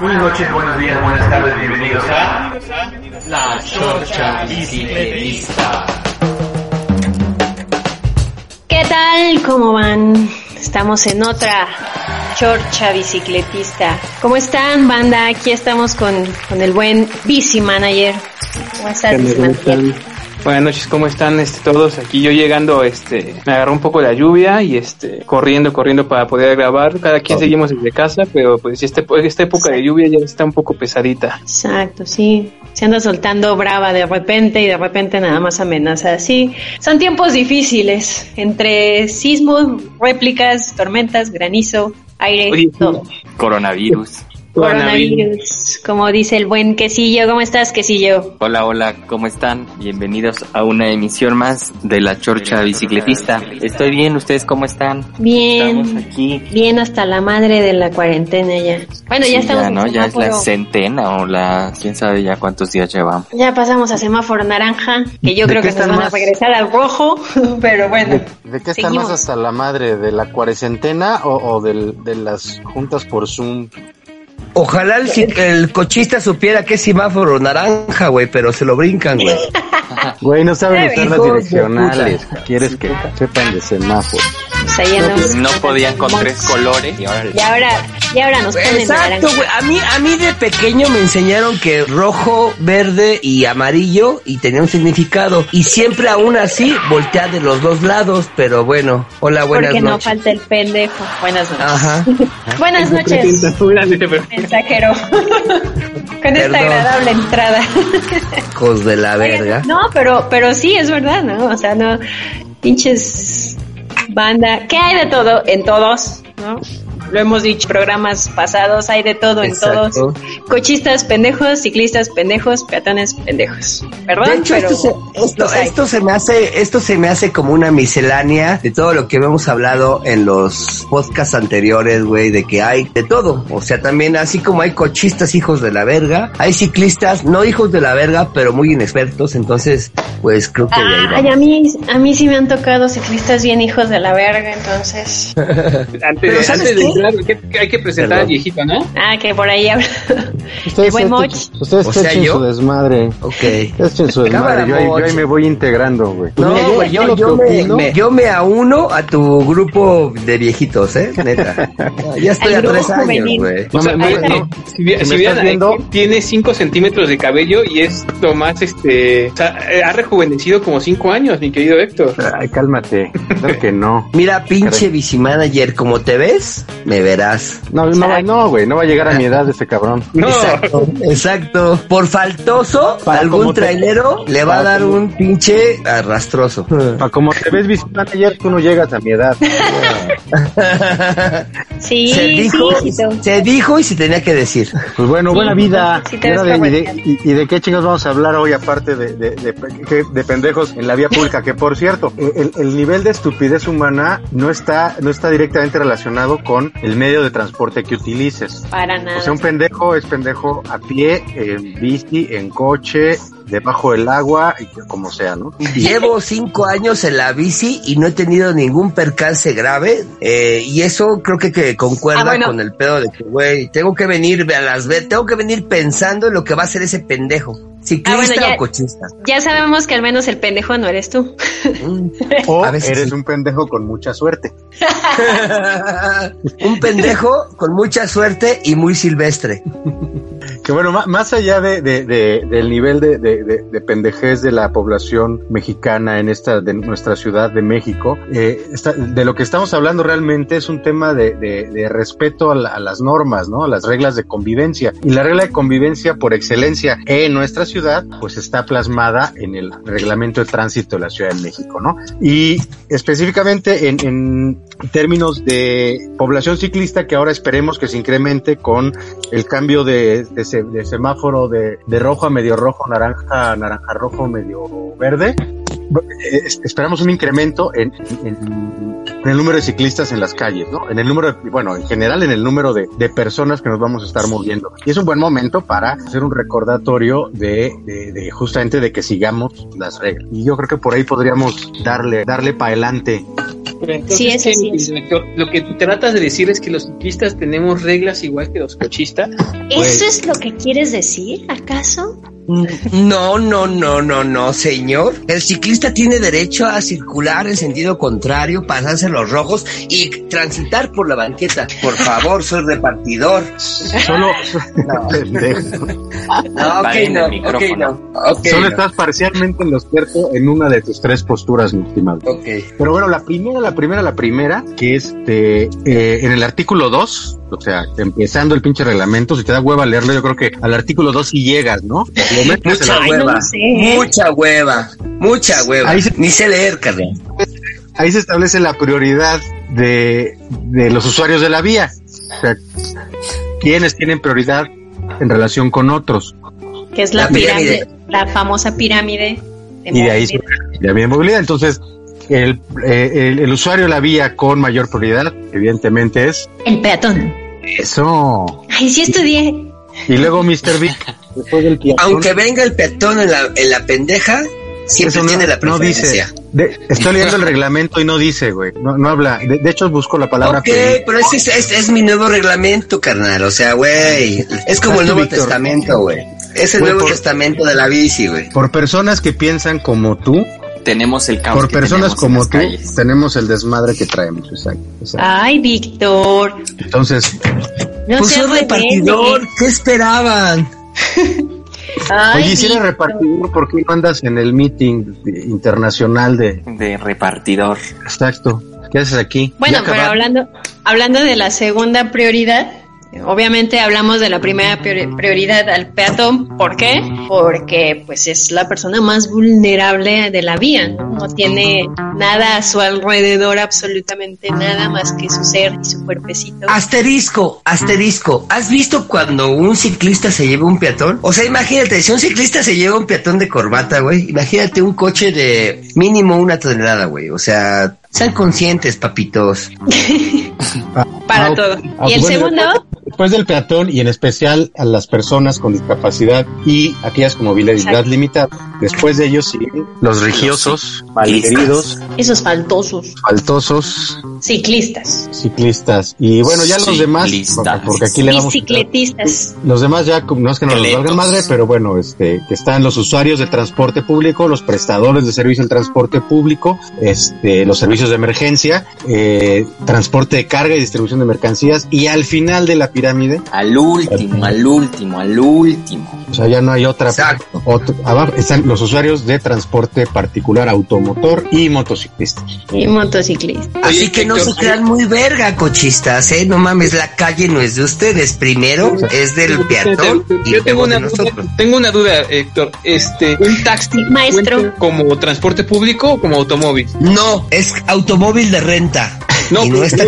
Buenas noches, buenos días, buenas tardes, bienvenidos a La Chorcha Bicicletista. ¿Qué tal? ¿Cómo van? Estamos en otra chorcha bicicletista. ¿Cómo están, banda? Aquí estamos con, con el buen Bici Manager. ¿Cómo estás, Bici Manager? Buenas noches, ¿cómo están este, todos? Aquí yo llegando, este, me agarró un poco la lluvia y este, corriendo, corriendo para poder grabar. Cada quien seguimos desde casa, pero pues este, esta época de lluvia ya está un poco pesadita. Exacto, sí. Se anda soltando brava de repente y de repente nada más amenaza. Sí, son tiempos difíciles. Entre sismos, réplicas, tormentas, granizo, aire, Oye, todo. Coronavirus. Coronavirus, como dice el buen quesillo. ¿Cómo estás, quesillo? Hola, hola, ¿cómo están? Bienvenidos a una emisión más de La Chorcha Bicicletista. Estoy bien, ¿ustedes cómo están? Bien. Estamos aquí. Bien hasta la madre de la cuarentena ya. Bueno, ya estamos ya, en ¿no? Ya es la centena o la... quién sabe ya cuántos días llevamos. Ya pasamos a semáforo naranja, que yo ¿De creo que nos van a regresar al rojo, pero bueno. ¿De qué están más hasta la madre? ¿De la cuarentena o, o del- de las juntas por Zoom? Ojalá el, si- el cochista supiera que es semáforo naranja, güey, pero se lo brincan, güey. Güey, no saben usar las direccionales. ¿Quieres que sepan de semáforo? Andamos. No podían con tres colores y ahora... Y ahora, y ahora nos ponen Exacto, güey. A mí, a mí de pequeño me enseñaron que rojo, verde y amarillo y tenía un significado. Y siempre aún así voltea de los dos lados, pero bueno. Hola, buenas Porque no noches. falta el pendejo. Buenas noches. Ajá. Buenas noches, mensajero. Con esta Perdón. agradable entrada. Hijos de la Oigan, verga. No, pero, pero sí, es verdad, ¿no? O sea, no, pinches banda, ¿qué hay de todo? En todos, ¿no? Lo hemos dicho, programas pasados, hay de todo en todos. Cochistas pendejos, ciclistas pendejos, peatones pendejos. Perdón, De hecho, pero esto se, esto, se me hace, esto se me hace como una miscelánea de todo lo que hemos hablado en los podcasts anteriores, güey, de que hay de todo. O sea, también así como hay cochistas hijos de la verga, hay ciclistas no hijos de la verga, pero muy inexpertos. Entonces, pues creo que Ay, vamos. a mí, a mí sí me han tocado ciclistas bien hijos de la verga, entonces. Antes, Pero de, ¿sabes antes de qué? entrar, ¿qué- hay que presentar al viejito, ¿no? Ah, que por ahí habla. Ustedes, buen Moch. ustedes O sea, echen yo. su desmadre. Ok. Echen su desmadre. Yo, ahí- yo ahí me voy integrando, güey. No, Mira, güey, yo, yo que me, me- yo me auno a tu grupo de viejitos, ¿eh? Neta. Ya estoy a tres años, güey. No, O sea, me- no. si, Si si vieran viendo- tiene 5 centímetros de cabello y es lo más, este, o sea, eh, ha rejuvenecido como 5 años, mi querido Héctor. Ay, cálmate. Claro que no. Mira, pinche bicimanager, como te ves, me verás. No, no, va- no, güey, no va a llegar a mi edad ese cabrón. No, Exacto, exacto. Por faltoso, Para algún te- trailero le va a para dar como- un pinche arrastroso. Pa' como te ves ayer, tú no llegas a mi edad. Sí, se dijo, sí, se dijo y se tenía que decir. Pues bueno, buena vida. sí te Y de- y, de, correcto. y- y de qué chingos vamos a hablar hoy aparte de, de, de, que- de pendejos en la vía pública? Que por cierto, el, el nivel de estupidez humana no está, no está directamente relacionado con el medio de transporte que utilices. Para nada. O sea, un pendejo es pendejo a pie, en bici, en coche, debajo del agua, y como sea, ¿no? Llevo cinco años en la bici y no he tenido ningún percance grave. eh, y eso creo que, que concuerda Ah, bueno. con el pedo de que, güey, tengo que venir a las ve- tengo que venir pensando en lo que va a hacer ese pendejo. ¿Ciclista Ah, bueno, ya- o cochista? Ya sabemos que al menos el pendejo no eres tú. Mm. O A veces eres sí. un pendejo con mucha suerte. un pendejo con mucha suerte y muy silvestre. que bueno, más allá de, de- de- del nivel de, de- de- de pendejez de la población mexicana en esta, de nuestra ciudad de México, eh, de lo que estamos hablando realmente es un tema de, respeto a, la- las normas, ¿no? A las reglas de convivencia. Y la regla de convivencia por excelencia en nuestra ciudad, pues está plasmada en el reglamento de tránsito de la Ciudad de México, ¿no? Y específicamente en, en términos de población ciclista, que ahora esperemos que se incremente con el cambio de, de, de semáforo de, de rojo a medio rojo, naranja, naranja rojo, medio verde. Eh, es- esperamos un incremento en, en- en el número de ciclistas en las calles, ¿no? En el número, de- bueno, en general en el número de, de personas que nos vamos a estar moviendo. Y es un buen momento para hacer un recordatorio de, de, de justamente de que sigamos las reglas. Y yo creo que por ahí podríamos darle, darle para adelante. Pero entonces, Sí, es ¿qué, así es. director? Lo que tú tratas de decir es que los ciclistas tenemos reglas igual que los cochistas. ¿Eso es lo que quieres decir, acaso? No, no, no, no, no, señor. El ciclista tiene derecho a circular en sentido contrario, pasarse los rojos y transitar por la banqueta. Por favor, soy repartidor. Solo. No, ok, Apaguen el no, ok, micrófono. no. Ok, Solo no. estás parcialmente en lo cierto en una de tus tres posturas, mi estimado. Ok. Pero bueno, la primera, la primera, la primera, que es de, eh, en el artículo 2, o sea, empezando el pinche reglamento, si te da hueva leerlo, yo creo que al artículo 2 sí llegas, ¿no? Lo metes en Mucha la- Ay, no hueva. sé. Mucha hueva. Mucha hueva. Ahí se- Ni sé leer, carnal. ahí se establece la prioridad de, de los usuarios de la vía. O sea, quiénes tienen prioridad en relación con otros. Que es la, La pirámide. pirámide, la famosa pirámide. De Y de ahí movilidad. surge la vía de movilidad. Entonces, el, eh, el, el usuario de la vía con mayor prioridad, evidentemente, es El peatón. Eso. Ay, sí estudié. Y luego Mr. Big, después del Aunque venga el peatón en la, en la pendeja, siempre eso no- tiene la no dice. preferencia. De- estoy leyendo el reglamento y no dice, güey. No, no habla. De, de hecho, busco la palabra. Ok, pedir. pero ese es, es, es mi nuevo reglamento, carnal. O sea, güey. Es como el Nuevo Víctor. Testamento, güey. Es el Güey, Nuevo por- Testamento de la bici, güey. Por personas que piensan como tú, Tenemos el caos por que personas como las tú, calles. tenemos el desmadre que traemos. Exacto. exacto. Ay, Víctor. Entonces, No pues soy repartidor. ¿Qué esperaban? Ay, oye, si eres repartidor, ¿por qué no andas en el meeting internacional de. De repartidor. Exacto. ¿Qué haces aquí? Bueno, ¿Ya pero hablando, hablando de la segunda prioridad, obviamente hablamos de la primera priori- prioridad al peatón. ¿Por qué? Porque pues es la persona más vulnerable de la vía, ¿no? No tiene nada a su alrededor, absolutamente nada más que su ser y su cuerpecito. Asterisco, asterisco. ¿Has visto cuando un ciclista se lleva un peatón? O sea, imagínate, si un ciclista se lleva un peatón de corbata, güey, imagínate un coche de mínimo una tonelada, güey. O sea, sean conscientes, papitos. para Ah, todo. ah, y el bueno, segundo, Después del peatón y en especial a las personas con discapacidad y aquellas con movilidad Exacto. limitada. Después de ellos siguen los religiosos, malheridos, esos faltosos faltosos, ciclistas, ciclistas y bueno, ya los demás, porque aquí le vamos a bicicletistas. los demás ya no es que no nos Esqueletos. valgan madre, pero bueno, este que están los usuarios de transporte público, los prestadores de servicio del transporte público, este los servicios de emergencia, eh, transporte de carga y distribución de mercancías y al final de la pirámide, Al último, al último, al último. o sea, ya no hay otra Exacto. otro- abajo están los usuarios de transporte particular automotor y motociclistas. Y motociclistas. Así que no se crean muy verga, cochistas, ¿eh? No mames, la calle no es de ustedes. Primero es del peatón y Yo tengo luego de una, duda, nosotros. tengo una duda, Héctor. Este, ¿un taxi Maestro. como transporte público o como automóvil? No, es automóvil de renta. No pues, está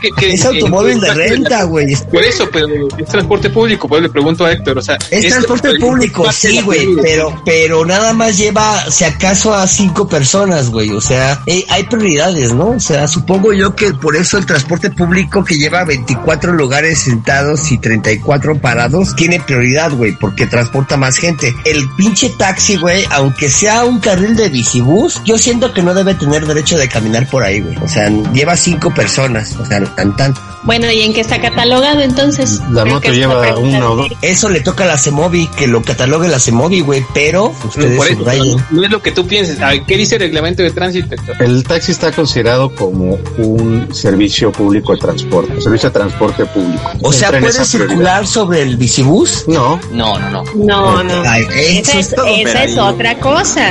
que- que- Es automóvil de renta, güey. Por eso, pero es transporte público, pues le pregunto a Héctor, o sea, Es esto- transporte es público, de sí, güey, pero, pero nada más lleva, si acaso, a cinco personas, güey. O sea, eh, hay prioridades, ¿no? O sea, supongo yo que por eso el transporte público que lleva 24 lugares sentados y 34 parados tiene prioridad, güey, porque transporta más gente. El pinche taxi, güey, aunque sea un carril de bicibús, yo siento que no debe tener derecho de caminar por ahí, güey. O sea, lleva cinco personas, o sea, tan tan. Bueno, ¿y en qué está catalogado entonces? La Creo moto lleva uno o dos. Eso le toca a la CEMOVI, que lo catalogue la CEMOVI, güey, pero ustedes Por eso, no es lo que tú pienses. A ver, ¿qué dice el reglamento de tránsito? El taxi está considerado como un servicio público de transporte, un servicio de transporte público. O sea, ¿puede circular sobre el bicibús? No, No, no, no. No, no. Ay, eso Esa es es, todo, esa pero es ahí- otra cosa.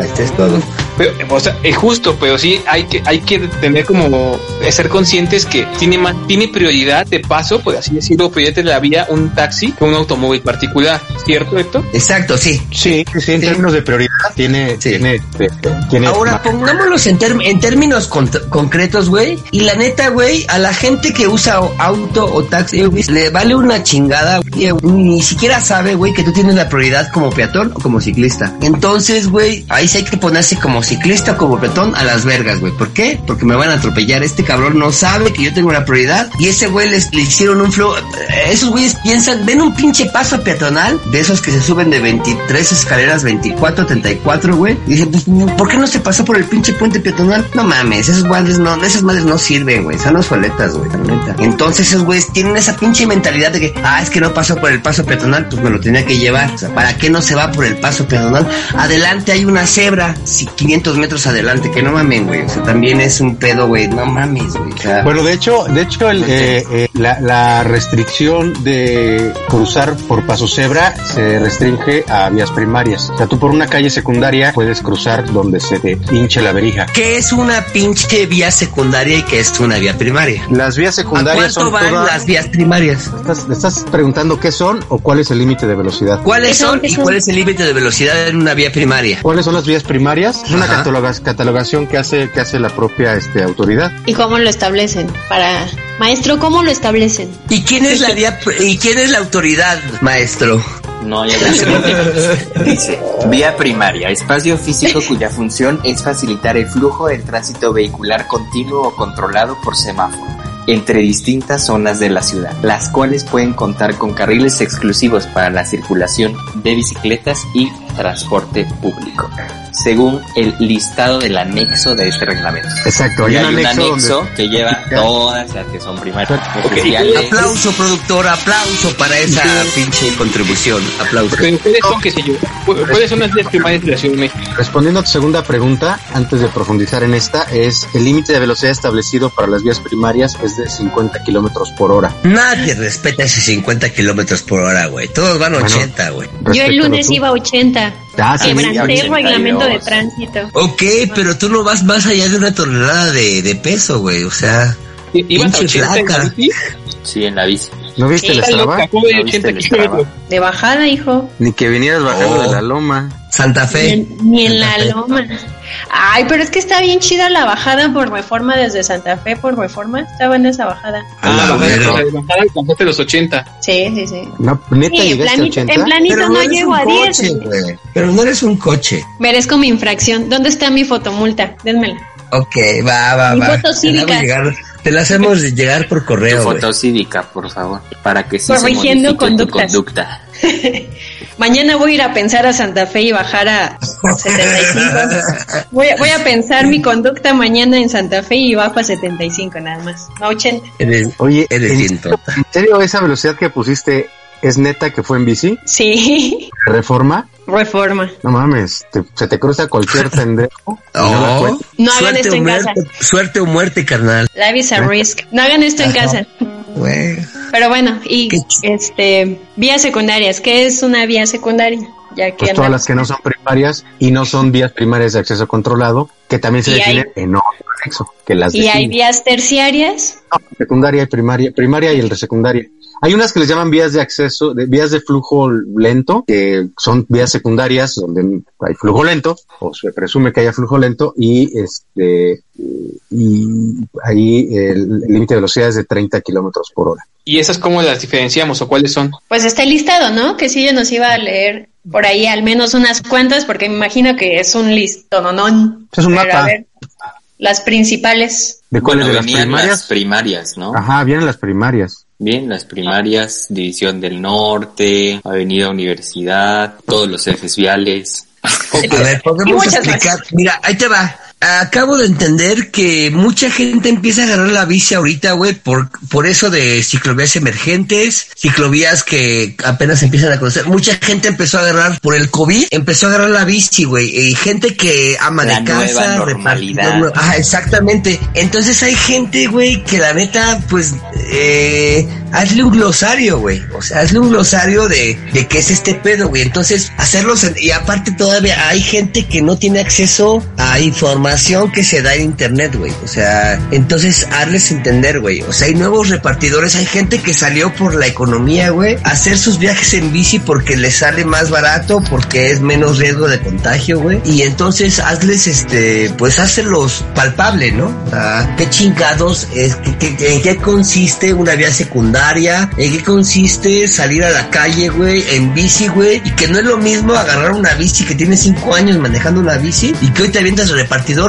Este es todo. Pero, o sea, es justo, pero sí hay que hay que tener como ser conscientes que tiene más tiene prioridad de paso, por así decirlo, prioridad de la vía un taxi que un automóvil particular, ¿cierto, Héctor? Exacto, sí. sí, sí, en términos de prioridad tiene, Sí. tiene, este, tiene Ahora pongámoslos en, en términos con- concretos, güey. Y la neta, güey, a la gente que usa auto o taxi, güey, le vale una chingada, güey. Ni siquiera sabe, güey, que tú tienes la prioridad como peatón o como ciclista. Entonces, güey, ahí sí hay que ponerse como ciclista como peatón a las vergas, güey. ¿Por qué? Porque me van a atropellar. Este cabrón no sabe que yo tengo una prioridad. Y ese güey le hicieron un flow. Esos güeyes piensan, ven un pinche paso peatonal de esos que se suben de 23 escaleras, 24, 34, güey. Y dicen, pues, ¿por qué no se pasó por el pinche puente peatonal? No mames, esas madres no, esas madres no sirven, güey. Son soletas, güey. Entonces esos güeyes tienen esa pinche mentalidad de que, ah, es que no pasó por el paso peatonal, pues me lo tenía que llevar. O sea, ¿para qué no se va por el paso peatonal? Adelante hay una cebra, si 500 metros adelante, que no mamen, güey. O sea, también es un pedo, güey. No mames, güey. O sea, Bueno, de hecho, de hecho, el, eh, eh, la, la restricción de cruzar por paso cebra se restringe a vías primarias. O sea, tú por una calle secundaria puedes cruzar donde se te hinche la verija. ¿qué es una pinche vía secundaria y qué es una vía primaria? Las vías ¿A secundarias cuánto son van todas... las vías primarias? ¿Estás, estás preguntando qué son o cuál es el límite de velocidad? ¿Cuáles ¿Qué son? son ¿Qué y cuál es el límite de velocidad en una vía primaria? ¿Cuáles son las vías primarias? Es una Cataloga- catalogación que hace, que hace la propia este, autoridad. ¿Y cómo lo establecen? Para maestro, ¿cómo lo establecen? ¿Y quién es la y quién es la autoridad, maestro? No absolutamente. Dice, vía primaria, espacio físico cuya función es facilitar el flujo del tránsito vehicular continuo o controlado por semáforo entre distintas zonas de la ciudad, las cuales pueden contar con carriles exclusivos para la circulación de bicicletas y transporte público, según el listado del anexo de este reglamento. Exacto, Y hay, hay un anexo, que lleva todas las que son primarias. oficiales. Aplauso, productor, aplauso para esa pinche contribución. Aplauso. Ustedes son, qué sé yo, cu- ¿cuáles son las vías primarias de la Ciudad de México? Respondiendo a tu segunda pregunta, antes de profundizar en esta, es el límite de velocidad establecido para las vías primarias es de 50 kilómetros por hora. Nadie respeta esos 50 kilómetros por hora, güey. Todos van a Bueno. 80, güey. Yo el lunes iba a 80. Ah, sí, Quebranté el 82. reglamento de tránsito. Ok, pero tú no vas más allá de una tonelada de, de peso, güey. O sea, ¿Ibas a Pinche 80 en la bici? Sí, en la bici. ¿No viste Sí, el Strava? de ¿No viste 80 el kilómetros. De bajada, hijo. Ni que vinieras bajando Oh. de la loma. Santa Ni Fe. en, ni en la Fe. loma. Ay, pero es que está bien chida la bajada por reforma desde Santa Fe por reforma. Está buena esa bajada. Ah, la bajada, la bajada alcanzaste los 80. Sí, sí, sí. No, neta Sí, en llegaste planito, 80. en planito Pero no, llego a 10. coche. Pero no eres un coche. Merezco mi infracción. ¿Dónde está mi fotomulta? Dénmela. Ok, va, va, Mi va. foto Te Te la hacemos llegar por Tu correo, güey. foto cívica, por favor, para que sí Corrigiendo se modifique conductas. tu conducta. Mañana voy a ir a pensar a Santa Fe y bajar a 75. Voy a, voy a pensar mi conducta mañana en Santa Fe y bajo a 75 nada más. A 80. Eres, Oye, eres ¿en, en serio esa velocidad que pusiste es neta que fue en bici? Sí. ¿Reforma? Reforma. No mames, te- se te cruza cualquier pendejo. no Oh, cuentas. No hagan suerte esto o en muerte, casa. Suerte o muerte, carnal. Life is a risk. No hagan esto en casa. Pero bueno, y este, vías secundarias. ¿Qué es una vía secundaria? Ya que Pues todas las que no son primarias y no son vías primarias de acceso controlado, que también se hay- definen en otro anexo, que las Y hay vías terciarias. No, secundaria y primaria, primaria y el de secundaria. Hay unas que les llaman vías de acceso, de, vías de flujo lento, que son vías secundarias donde hay flujo lento, o se presume que haya flujo lento, y este y ahí el límite de velocidad es de 30 kilómetros por hora. ¿Y esas cómo las diferenciamos o cuáles son? Pues está el listado, ¿no? Que sí, yo nos iba a leer por ahí al menos unas cuantas, porque me imagino que es un listononón. Es un mapa. a ver, las principales. ¿De cuáles Bueno, de las primarias? las primarias, ¿no? Ajá, vienen las primarias. Bien, las primarias, División del Norte, Avenida Universidad, todos los ejes viales. A ver, podemos muchas explicar. Mira, ahí te va. Acabo de entender que mucha gente empieza a agarrar la bici ahorita, güey, por, por eso de ciclovías emergentes, ciclovías que apenas empiezan a conocer. Mucha gente empezó a agarrar por el COVID, empezó a agarrar la bici, güey. Y gente que ama La de casa. normalidad. repartidor, Ah, exactamente. Entonces hay gente, güey, que la neta, pues, eh, hazle un glosario, güey. O sea, hazle un glosario de, de qué es este pedo, güey. Entonces, hacerlos, en- y aparte todavía hay gente que no tiene acceso a que se da en internet, güey. O sea, entonces, hazles entender, güey. O sea, hay nuevos repartidores, hay gente que salió por la economía, güey, a hacer sus viajes en bici porque les sale más barato, porque es menos riesgo de contagio, güey. Y entonces, hazles, este, pues, hácelos palpable, ¿no? O sea, qué chingados es, qué- qué- en qué consiste una vía secundaria, en qué consiste salir a la calle, güey, en bici, güey, y que no es lo mismo agarrar una bici que tiene cinco años manejando una bici y que hoy te avientas el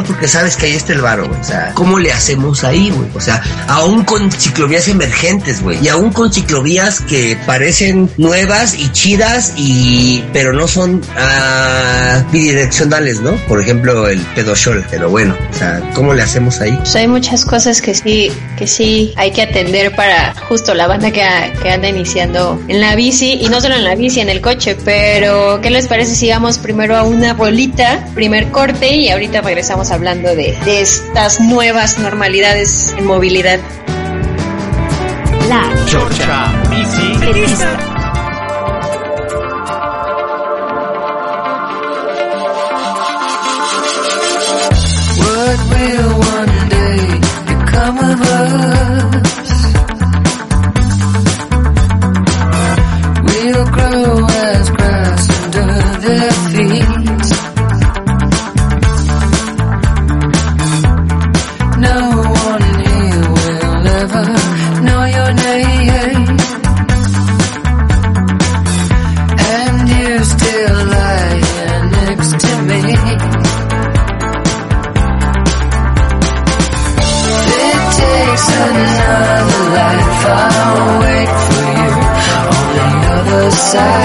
porque sabes que ahí está el varo, güey. O sea, ¿cómo le hacemos ahí, güey? O sea, aún con ciclovías emergentes, güey, y aún con ciclovías que parecen nuevas y chidas y, pero no son, ah, bidireccionales, ¿no? Por ejemplo, el pedoshol, pero bueno, o sea, ¿cómo le hacemos ahí? Pues hay muchas cosas que sí, que sí hay que atender para justo la banda que, a- que anda iniciando en la bici y no solo en la bici, en el coche. Pero, ¿qué les parece si vamos primero a una bolita, primer corte y ahorita regresamos hablando de, de estas nuevas normalidades en movilidad? La Chorcha. Side.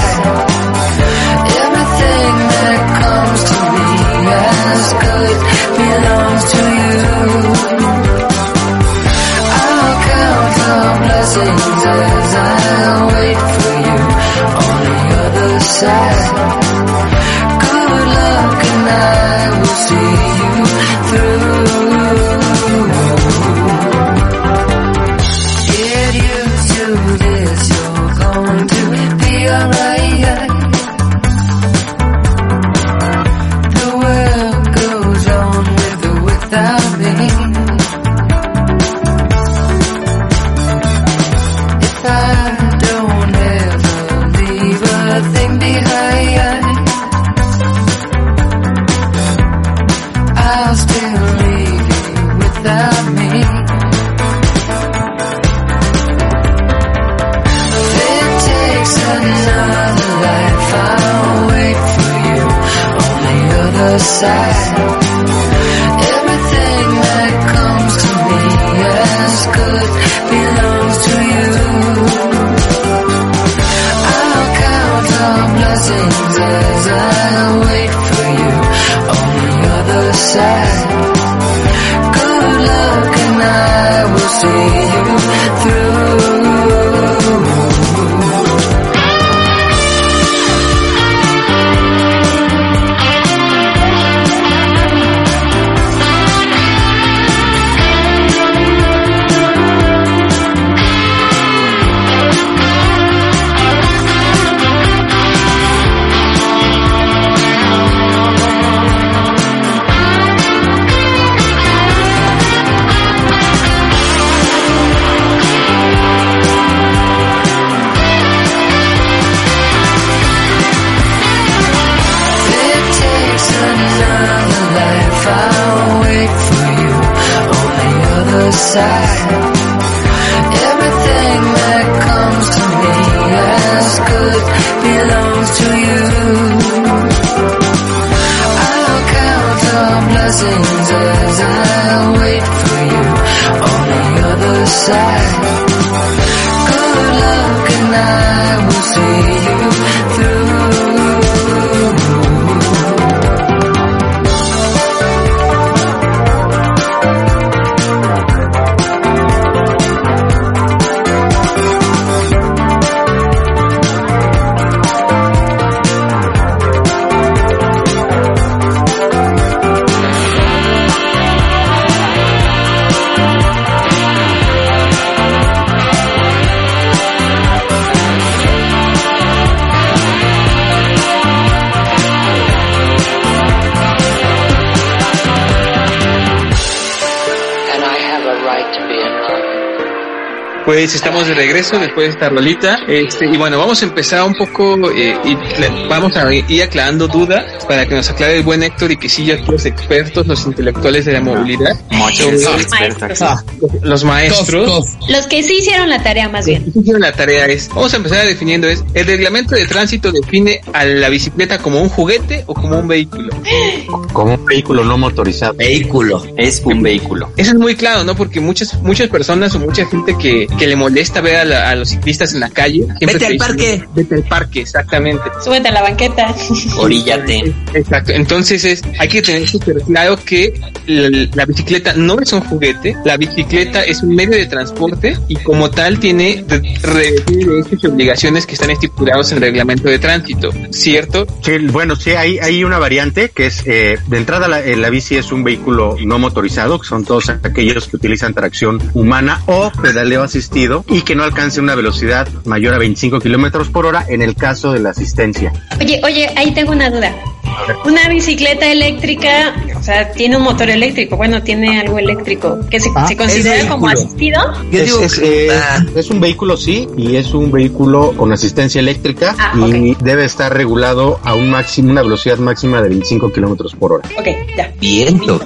Pues estamos de regreso después de esta rolita. Este, y bueno, vamos a empezar un poco eh, y vamos a ir aclarando dudas para que nos aclare el buen Héctor y que sí, aquí los expertos, los intelectuales de la movilidad, Muchos sobre- expertos. Ah, los maestros. Los que sí hicieron la tarea más bien. Que hicieron la tarea es, vamos a empezar definiendo es, el reglamento de tránsito define a la bicicleta como un juguete o como un vehículo. Como un vehículo no motorizado. Vehículo. Es un vehículo. Eso es muy claro, ¿no? Porque muchas muchas personas o mucha gente que, que le molesta ver a, la- a los ciclistas en la calle. siempre Vete te al dicen, parque. Vete al parque, exactamente. Súbete a la banqueta. Oríllate. Exacto. Entonces es, hay que tener súper claro que la, la bicicleta no es un juguete, la bicicleta es un medio de transporte y como tal tiene, de- re- tiene derechos y obligaciones que están estipulados en el reglamento de tránsito, ¿cierto? Sí, bueno, sí, hay, hay una variante que es, eh, de entrada la, eh, la bici es un vehículo no motorizado, que son todos aquellos que utilizan tracción humana o pedaleo asistido y que no alcance una velocidad mayor a 25 kilómetros por hora en el caso de la asistencia. Oye, oye, ahí tengo una duda. Una bicicleta eléctrica, o sea, tiene un motor eléctrico, bueno, tiene algo eléctrico, que se, Ah, se considera como asistido. Yo es, digo es, que- eh, es un vehículo, sí, y es un vehículo con asistencia eléctrica Ah, y debe estar regulado a un máximo, una velocidad máxima de 25 kilómetros por hora. Ok, ya. viento.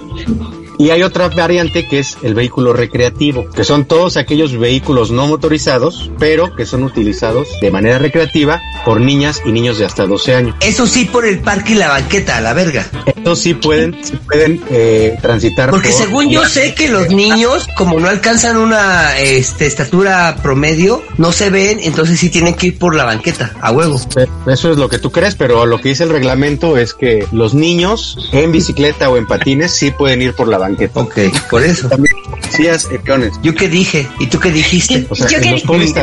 Y hay otra variante que es el vehículo recreativo, que son todos aquellos vehículos no motorizados, pero que son utilizados de manera recreativa por niñas y niños de hasta 12 años. Eso sí por el parque y la banqueta, a la verga. Estos sí pueden, sí pueden eh, transitar. Porque por- según yo sé que los niños, como no alcanzan una este, estatura promedio, no se ven, entonces sí tienen que ir por la banqueta, a huevo. Eso es lo que tú crees, pero lo que dice el reglamento es que los niños en bicicleta o en patines sí pueden ir por la banqueta. Ok, por eso. También decías eh, peones. ¿Yo qué dije? ¿Y tú qué dijiste? O sea, Yo qué los dije.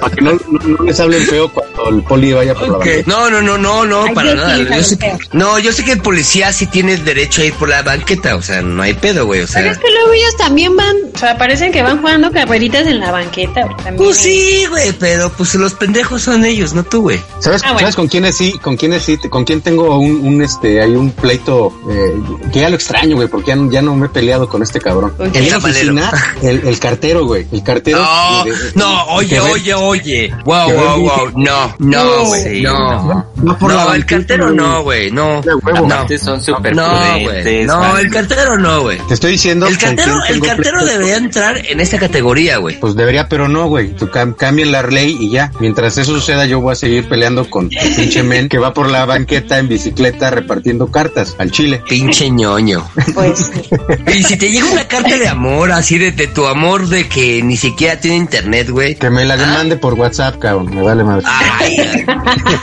Para que no, no- no les hablen feo cuando el poli vaya por la banqueta. No, no, no, no, no, Ay, para yo nada. dije Yo sé que- feo. no, yo sé que el policía sí tiene derecho a ir por la banqueta, o sea, no hay pedo, güey, o Pero sea. es que luego ellos también van, o sea, parecen que van jugando carreritas en la banqueta. También. Pues sí, güey, pero pues los pendejos son ellos, no tú, güey. ¿Sabes, Ah, bueno. ¿Sabes con quiénes sí? ¿Con quiénes sí? ¿Con quién tengo un, un este, hay un pleito eh, que ya lo extraño, güey, porque ya, no- ya no me he peleado con este cabrón. El oficina, el, el cartero, güey, el cartero. No, de- de- no, oye, oye, oye. Wow, wow, wow. No, no, No, güey. sí, No. No por la No, el cartero no, güey. No. No. Son súper No, güey. prudentes. No, el cartero no, güey. Te estoy diciendo. El cartero, el cartero debería entrar en esta categoría, güey. Pues debería, pero no, güey. Tú cam- cambien la ley y ya. Mientras eso suceda, yo voy a seguir peleando con el pinche men que va por la banqueta en bicicleta repartiendo cartas al chile. Pinche ñoño. Pues Y si te llega una carta de amor, así de, de tu amor de que ni siquiera tiene internet, güey. Que me la mande por WhatsApp, cabrón. Me vale madre. Ay,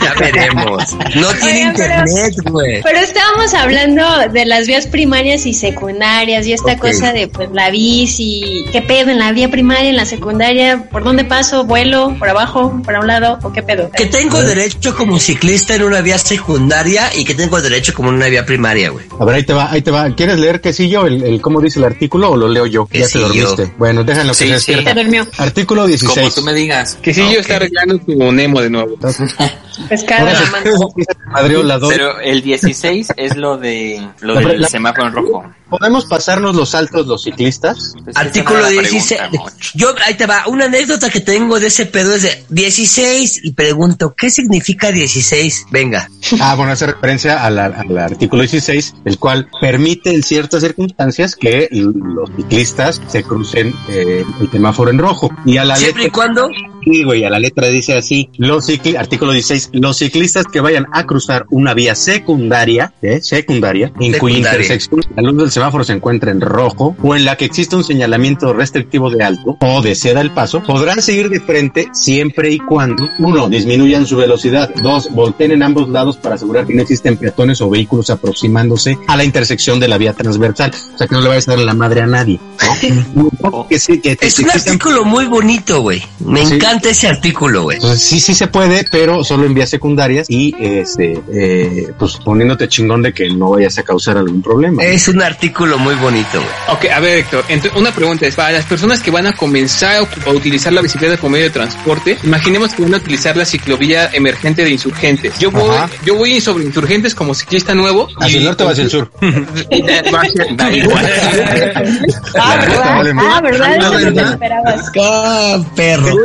ya veremos. No tiene Oigan, internet, güey. Pero estábamos hablando de las vías primarias y secundarias y esta cosa de pues la bici, qué pedo en la vía primaria, en la secundaria, por dónde paso, vuelo, por abajo, por un lado, o qué pedo. Que tengo derecho como ciclista en una vía secundaria y que tengo derecho como en una vía primaria, güey. A ver, ahí te va, ahí te va. ¿Quieres leer quesillo el, el cómo dice el artículo o lo leo yo? Ya te dormiste. Bueno, déjenlo que Sí, se sí. despierta. Se durmió. Artículo Como 16. tú me digas. Que sí, yo está arreglando tu Nemo de nuevo. La doy. Pero el 16 es lo de lo del la- semáforo en rojo. ¿Podemos pasarnos los saltos los ciclistas? Pues Artículo era la 16. pregunta, Moch. Yo, ahí te va. Una anécdota que tengo de ese pedo es de 16 y pregunto, ¿qué significa 16? Venga. Ah, bueno, hace referencia a la- al artículo 16, el cual permite en ciertas circunstancias que los ciclistas se crucen eh, el semáforo en rojo. Y a la Siempre y letra, cuando. Sí, güey, a la letra dice así, los artículo 16, los ciclistas que vayan a cruzar una vía secundaria, ¿eh? secundaria, en cuya Secundaria. intersección la luz del semáforo se encuentra en rojo o en la que existe un señalamiento restrictivo de alto o de ceda el paso, podrán seguir de frente siempre y cuando, uno, disminuyan su velocidad, dos, volteen en ambos lados para asegurar que no existen peatones o vehículos aproximándose a la intersección de la vía transversal, o sea que no le vayas a dar la madre a nadie. ¿no? que sí, que Es un artículo muy bonito, güey. Me Sí, encanta interesante ese artículo, güey. Entonces sí, sí se puede, pero solo en vías secundarias y este, eh, pues poniéndote chingón de que no vayas a causar algún problema. Es un artículo muy bonito, güey. Ok, a ver, Héctor, una pregunta es, para las personas que van a comenzar a, utilizar la bicicleta como medio de transporte, imaginemos que van a utilizar la ciclovía emergente de insurgentes. Yo voy, Ajá. yo voy sobre insurgentes como ciclista nuevo. ¿Hacia el norte o hacia el sur? Da igual. Ah, ¿verdad? Ah, ¿verdad? Ah, Eso no ¿verdad? esperabas. Ah, perro.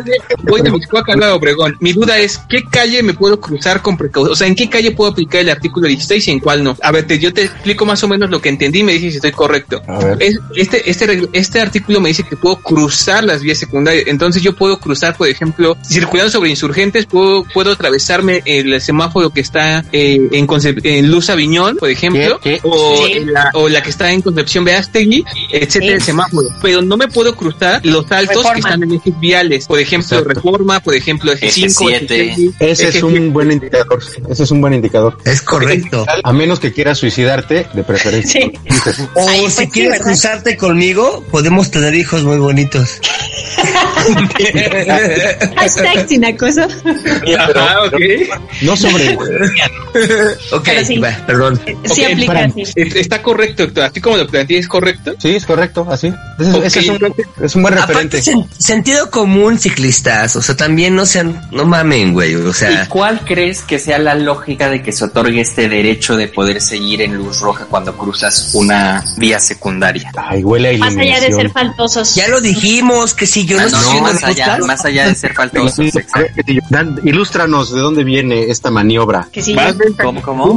Voy de, Mixcoac a Obregón. Mi duda es, ¿qué calle me puedo cruzar con precaución? O sea, ¿en qué calle puedo aplicar el artículo 16 y en cuál no? A ver, te- yo te explico más o menos lo que entendí y me dices si estoy correcto. A ver. Es- este, este, este artículo me dice que puedo cruzar las vías secundarias. Entonces yo puedo cruzar, por ejemplo, circulando sobre insurgentes, puedo, puedo atravesarme el semáforo que está eh, en, Luz Aviñón, por ejemplo, ¿Qué? ¿Qué? O, Sí. la, o la que está en Concepción Beastegui, etcétera, el semáforo. Pero no me puedo cruzar los altos Reforma. que están en ejes viales. Por ejemplo. Reforma, por ejemplo, eje Eje 5, eje siete. 6, Ese es un buen indicador. Ese es un buen indicador. Es correcto. A menos que quieras suicidarte, de preferencia. Sí. O Ay, si sí, quieres cruzarte conmigo, podemos tener hijos muy bonitos. Hashtag sin acoso. Ajá, ok. No sobre. ok, Pero sí. va, perdón. Sí Ok, aplica. Es- Está correcto, doctor. Así como lo planteé, ¿es correcto? Sí, es correcto, así. Ese, Ok. ese es, un, es un buen referente. Aparte, sen- sentido común, O sea, también no sean, no mamen, güey. O ¿Y sea, cuál crees que sea la lógica de que se otorgue este derecho de poder seguir en luz roja cuando cruzas una vía secundaria? Ay, huele a Más allá de ser faltosos. ya lo dijimos, que si yo no, Ah, no, más allá, más allá de ser faltosos. Dan, ilústranos de dónde viene esta maniobra. Que sí. Vas, ¿Cómo, cómo?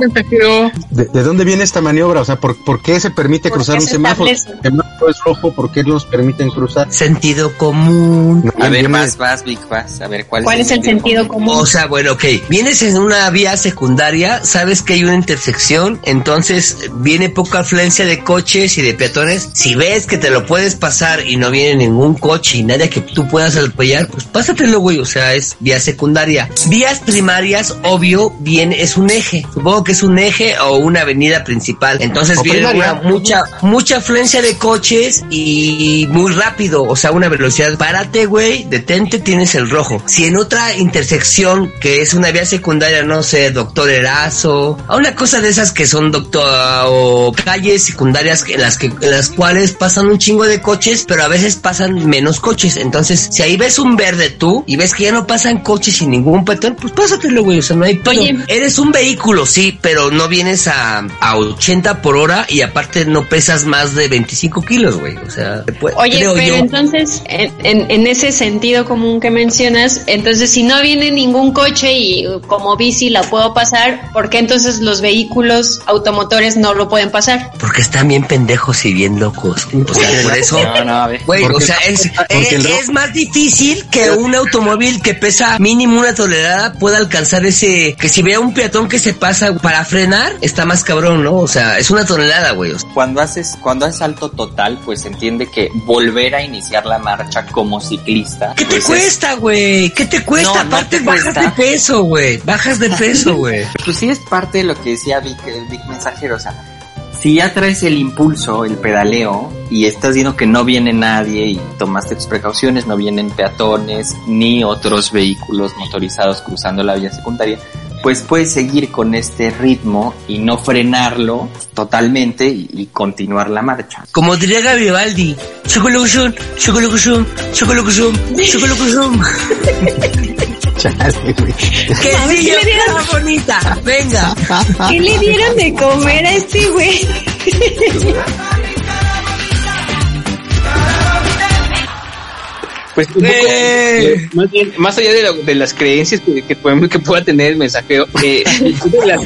¿De, de dónde viene esta maniobra? O sea, ¿por, por qué se permite ¿Por cruzar qué un se semáforo? establece? El semáforo es rojo, ¿por qué nos permiten cruzar? Sentido común. A ver, Viene- vas, vas. A ver, ¿cuál, ¿Cuál es el sentido común? O sea, bueno, ok. Vienes en una vía secundaria, sabes que hay una intersección, entonces viene poca afluencia de coches y de peatones. Si ves que te lo puedes pasar y no viene ningún coche y nadie que tú puedas atropellar, pues pásatelo, güey. O sea, es vía secundaria. Vías primarias, obvio, viene, es un eje. Supongo que es un eje o una avenida principal. Entonces O viene una mucha, mucha afluencia de coches y muy rápido. O sea, una velocidad. Párate, güey, detente, tienes el rojo. Si en otra intersección, que es una vía secundaria, no sé, doctor Erazo, a una cosa de esas que son doctor o calles secundarias en las que, en las cuales pasan un chingo de coches, pero a veces pasan menos coches. Entonces, si ahí ves un verde tú y ves que ya no pasan coches sin ningún peatón, pues pásatelo, güey. O sea, no hay. Oye. Eres un vehículo, sí, pero no vienes a, a 80 por hora y aparte no pesas más de 25 kilos, güey. O sea, te puede- Oye, pero yo. entonces, en, en- en ese sentido común que mencionas, entonces si no viene ningún coche y como bici la puedo pasar, ¿por qué entonces los vehículos automotores no lo pueden pasar? Porque están bien pendejos y bien locos. O sea, por eso. No, no, a ver. Güey, Porque- o sea, es, el es, más difícil que un automóvil que pesa mínimo una tonelada pueda alcanzar ese, que si vea un peatón que se pasa para frenar, está más cabrón, ¿no? O sea, es una tonelada, güey. O sea, Cuando haces, cuando haces salto total, pues se entiende que volver a iniciar la marcha como ciclista. ¿Qué te pues, es- cuesta, güey? ¿Qué te cuesta? No, no Aparte te bajas cuesta. de peso, güey. Bajas de peso, güey. Pues sí es parte de lo que decía Vic, el Vic Mensajero, o sea, si ya traes el impulso, el pedaleo, y estás viendo que no viene nadie y tomaste tus precauciones, no vienen peatones ni otros vehículos motorizados cruzando la vía secundaria, pues puedes seguir con este ritmo y no frenarlo totalmente y, y continuar la marcha. Como diría chocolocuzum, chocolocuzum, chocolocuzum. Chale, güey. Que sí, ¿qué yo le dieron? bonita. Venga. ¿Qué le dieron de comer a este güey? Pues un poco, Eh. más, bien, más allá de, las creencias que, que, que pueda tener el mensajero, eh, de, las,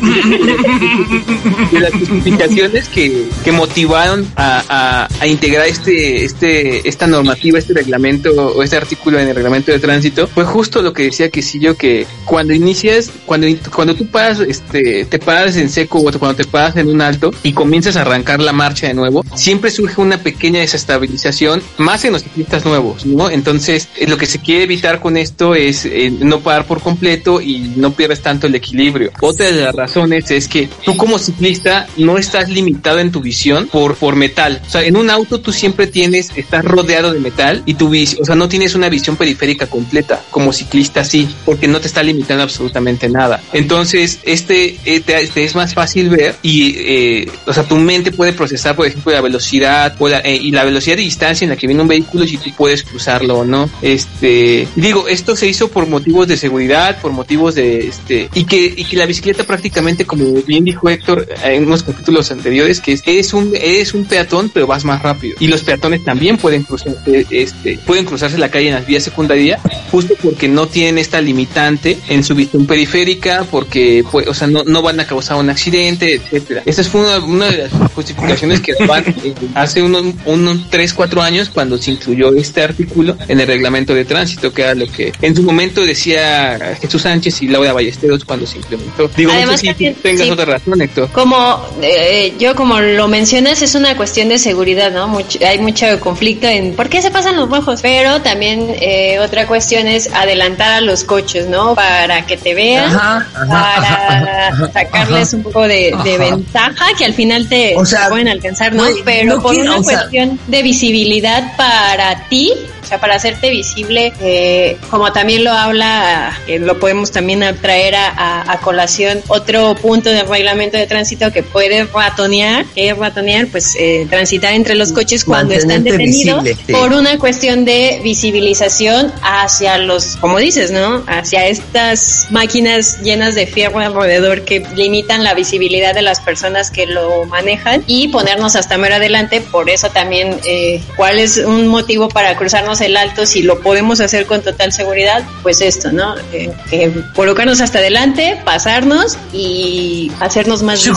de las justificaciones que, que motivaron a, a- a integrar este, este, esta normativa, este reglamento o este artículo en el reglamento de tránsito, fue justo lo que decía que sí yo que cuando inicias, cuando, cuando tú paras, este, te paras en seco o cuando te paras en un alto y comienzas a arrancar la marcha de nuevo, siempre surge una pequeña desestabilización, más en los ciclistas nuevos, ¿no? Entonces Entonces, eh, lo que se quiere evitar con esto es eh, no parar por completo y no pierdas tanto el equilibrio. Otra de las razones es que tú como ciclista no estás limitado en tu visión por, por metal. O sea, en un auto tú siempre tienes, estás rodeado de metal y tu visión, o sea, no tienes una visión periférica completa. Como ciclista sí, porque no te está limitando absolutamente nada. Entonces, este, eh, te- te es más fácil ver y, eh, o sea, tu mente puede procesar, por ejemplo, la velocidad o la- eh, y la velocidad de distancia en la que viene un vehículo si tú puedes cruzarlo no. Este, digo, esto se hizo por motivos de seguridad, por motivos de, este, y que, y que la bicicleta prácticamente, como bien dijo Héctor en unos capítulos anteriores, que es, es un, es un peatón, pero vas más rápido. Y los peatones también pueden cruzar, este, pueden cruzarse la calle en las vías secundarias, justo porque no tienen esta limitante en su visión periférica, porque, pues, o sea, no, no van a causar un accidente, etcétera. Esta fue una, una de las justificaciones que daban eh, hace unos, unos 3, 4 años cuando se incluyó este artículo en el reglamento de tránsito, que era lo que en su momento decía Jesús Sánchez y Laura Ballesteros cuando se implementó. Digo, no Además, sé si tú también- tengas sí. otra razón, Héctor. Como eh, yo como lo mencionas es una cuestión de seguridad, ¿no? Mucho- hay mucho conflicto en por qué se pasan los rojos, pero también eh, otra cuestión es adelantar a los coches, ¿no? Para que te vean, Ajá, ajá, para ajá, sacarles ajá. un poco de, ventaja que al final te, O sea, te pueden alcanzar, ¿no? pero no por quiero- una sea- cuestión de visibilidad para ti. O sea, para hacerte visible, eh, como también lo habla, que lo podemos también traer a, a- a colación, otro punto del reglamento de tránsito que puede ratonear, que es ratonear, pues eh, transitar entre los coches cuando están detenidos visible, sí. por una cuestión de visibilización hacia los, como dices, ¿no? Hacia estas máquinas llenas de fierro alrededor que limitan la visibilidad de las personas que lo manejan y ponernos hasta mero adelante. Por eso también, eh, ¿cuál es un motivo para cruzarnos el alto si lo podemos hacer con total seguridad? Pues esto, ¿no? Eh, eh, colocarnos hasta adelante, pasarnos y hacernos más visibles.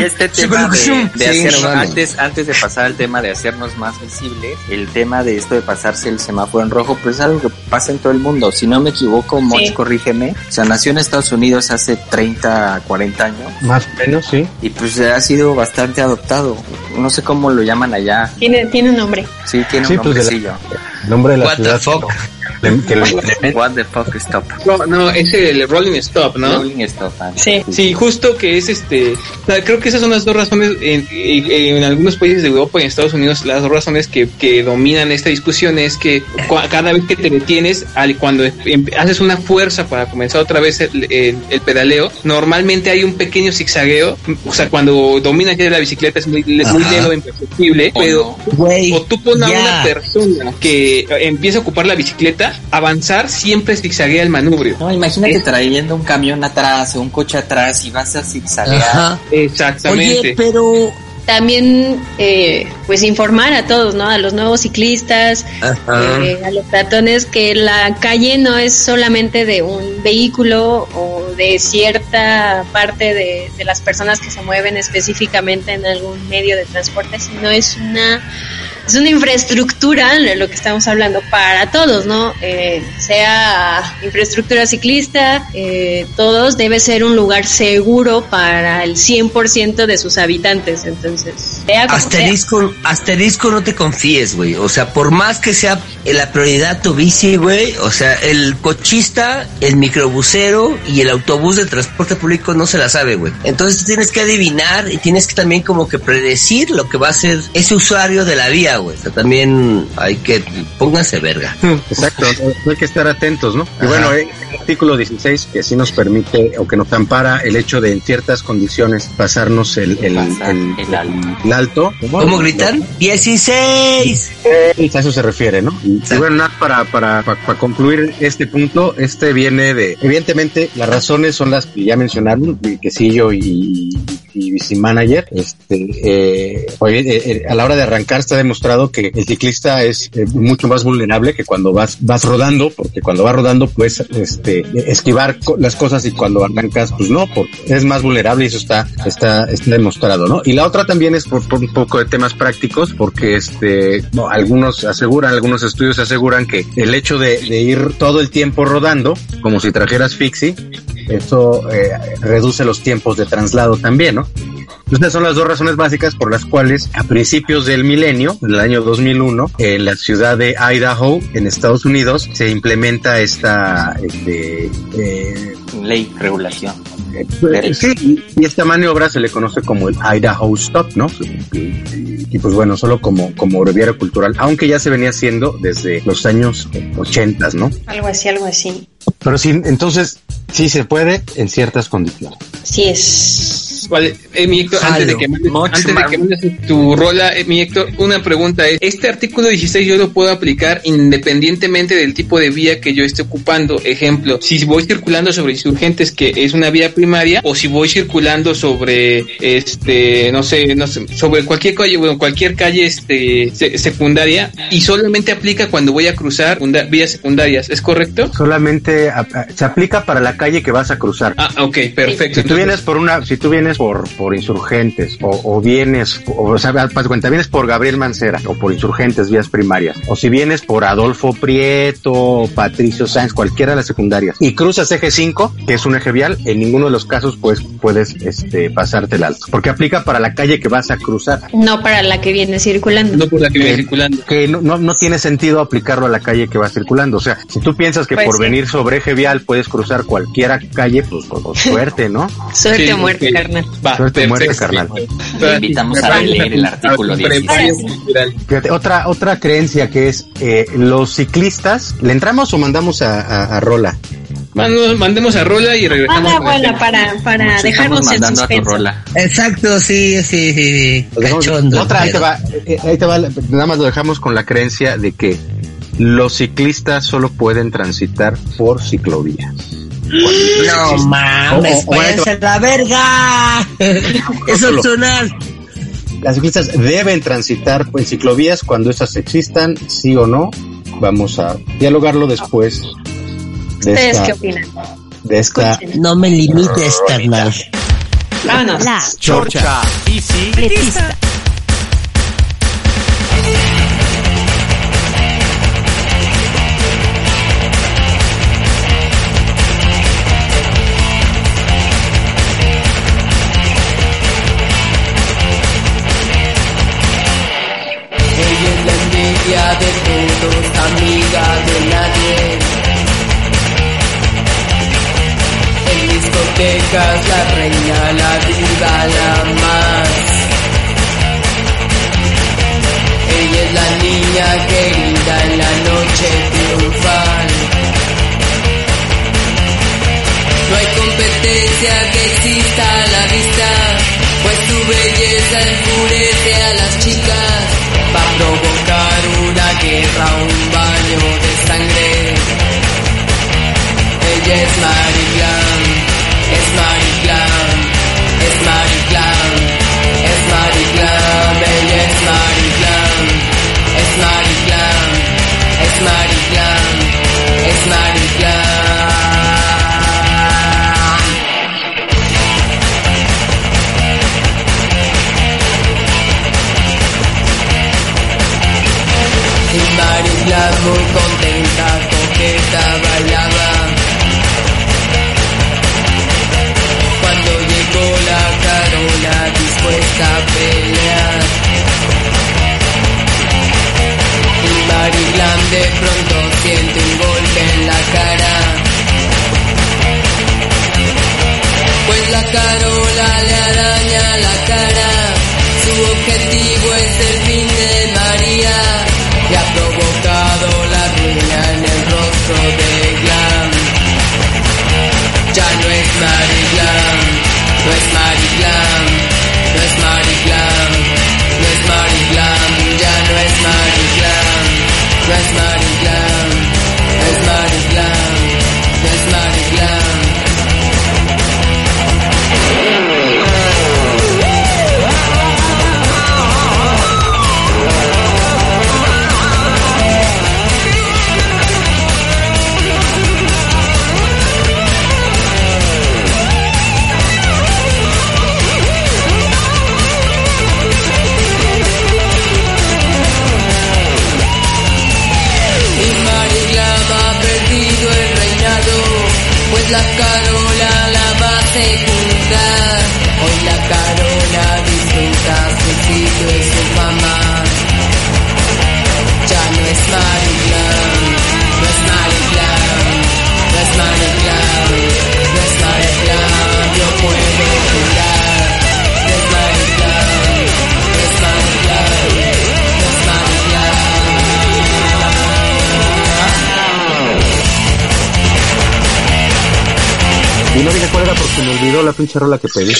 Y este tema de, de Sí, hacer- antes, antes de pasar al tema de hacernos más visibles, el tema de esto de pasarse el semáforo en rojo, pues es algo que pasa en todo el mundo. Si no me equivoco, Moch, Sí. corrígeme. O sea, nació en Estados Unidos hace 30, 40 años Más o menos, sí. y pues ha sido bastante adoptado. No sé cómo lo llaman allá. Tiene, tiene un nombre. Sí, tiene Sí, un pues, de la- nombrecillo. El nombre de la What the ciudad. fuck? Que, que implementa. What the fuck stop. No, no, es el Rolling Stop, ¿no? Rolling stop. ah. Sí. Sí, justo que es este. creo que esas son las dos razones en, en- en algunos países de Europa y en Estados Unidos. Las dos razones que, que dominan esta discusión es que cada vez que te detienes, al, cuando em- haces una fuerza para comenzar otra vez el, el- el pedaleo, normalmente hay un pequeño zigzagueo. O sea, cuando dominas ya la bicicleta es muy, muy Ajá. lento, imperceptible, O pero Güey, o tú pones a ya. una persona que empieza a ocupar la bicicleta, avanzar siempre zigzaguea el manubrio. No, imagínate trayendo un camión atrás o un coche atrás y vas a zigzaguear. Ajá. Exactamente. Oye, pero también eh, pues informar a todos, ¿no? A los nuevos ciclistas, eh, a los peatones que la calle no es solamente de un vehículo o de cierta parte de, de las personas que se mueven específicamente en algún medio de transporte, sino es una es una infraestructura, lo que estamos hablando, para todos, ¿no? Eh, sea infraestructura ciclista, eh, todos, debe ser un lugar seguro para el 100% de sus habitantes, entonces, sea como sea. Asterisco, asterisco, no te confíes, güey. O sea, por más que sea la prioridad tu bici, güey. O sea, el cochista, el microbusero y el autobús de transporte público no se la sabe, güey. Entonces tienes que adivinar y tienes que también como que predecir lo que va a ser ese usuario de la vía, güey. O sea, también hay que pónganse verga. Exacto, hay que estar atentos, ¿no? Y bueno, eh, el artículo 16 que sí nos permite o que nos ampara el hecho de en ciertas condiciones pasarnos el, el, el- el alto. el alto. ¿Cómo gritan? ¡16! A eso se refiere, ¿no? Y, y bueno, nada, para, para, para, para concluir este punto, este viene de, evidentemente, las razones son las que ya mencionaron, y Quesillo y Bici Manager. Este, eh, eh, eh, a la hora de arrancar está demostrado que el ciclista es eh, mucho más vulnerable que cuando vas, vas rodando, porque cuando vas rodando puedes este, esquivar co- las cosas y cuando arrancas, pues no, porque es más vulnerable y eso está, está, está demostrado, ¿no? Y la otra también es por, por un poco de temas prácticos, porque este, no, algunos aseguran, algunos estudios aseguran que el hecho de, de ir todo el tiempo rodando, como si trajeras fixie, eso eh, reduce los tiempos de traslado también, ¿no? Estas son las dos razones básicas por las cuales a principios del milenio, en el año 2001, en la ciudad de Idaho, en Estados Unidos, se implementa esta este, eh, Ley, regulación. eh, sí, y esta maniobra se le conoce como el Idaho Stop, ¿no? Y, y- y, pues bueno, solo como, como breviario cultural, aunque ya se venía haciendo desde los años 80, ¿no? Algo así, algo así. Pero sí, entonces sí se puede en ciertas condiciones. Sí es. Vale, eh, mi Héctor, antes de que mandes, antes de que mandes tu rola, mi Héctor, una pregunta es, ¿este artículo 16 yo lo puedo aplicar independientemente del tipo de vía que yo esté ocupando? Ejemplo, si voy circulando sobre insurgentes, que es una vía primaria, o si voy circulando sobre, este, no sé, no sé, sobre cualquier calle, bueno, cualquier calle, este, se- secundaria, y solamente aplica cuando voy a cruzar vías secundarias, ¿es correcto? Solamente a- se aplica para la calle que vas a cruzar. Ah, ok, perfecto. Si tú vienes por una, si tú vienes por, por insurgentes o, o vienes, o, o sea, haz cuenta, vienes por Gabriel Mancera o por insurgentes, vías primarias, o si vienes por Adolfo Prieto o Patricio Sáenz, cualquiera de las secundarias, y cruzas eje 5, que es un eje vial, en ninguno de los casos pues puedes este, pasarte el alto, porque aplica para la calle que vas a cruzar. No para la que viene circulando. No por la que viene Que- circulando. que no, no, no tiene sentido aplicarlo a la calle que va circulando. O sea, si tú piensas que Pues por sí. venir sobre eje vial puedes cruzar cualquiera calle, pues, suerte, ¿no? Suerte Sí, o muerte, carnal. Va, muerte, perfecto. carnal. Te invitamos a leer el artículo 16. Fíjate, otra, otra creencia que es eh, los ciclistas, ¿le entramos o mandamos a, a- a Rola? Mando- mandemos a Rola y regresamos. Ah, bueno, para, para dejarnos en mandando a tu rola. Exacto, sí, sí, sí, Cachondo. otra, ahí te va, eh, ahí te va, nada más lo dejamos con la creencia de que los ciclistas solo pueden transitar por ciclovías. No mames, O- o- o ahí te váyanse a la verga. Es sonar. Las ciclistas deben transitar en ciclovías cuando estas existan, sí o no. Vamos a dialogarlo después de ¿Ustedes qué opinan? de esta Escuchen. No me limites, carnal. Vámonos. La Chorcha bicicletista. Discotecas la reina, la diva, la más. Ella es la niña querida en la noche triunfal. No hay competencia que exista a la vista, pues tu belleza enfurece a las chicas. Va a provocar una guerra, un baño de sangre. Glam muy contenta, coqueta, bailaba. Cuando llegó la Carola dispuesta a pelear. Y Mary Glam de pronto siente un golpe en la cara. Pues la Carola le araña la cara. Su objetivo es el el rostro Hoy la Carola disfruta no dije cuál era porque me olvidó la pinche rola que pedí.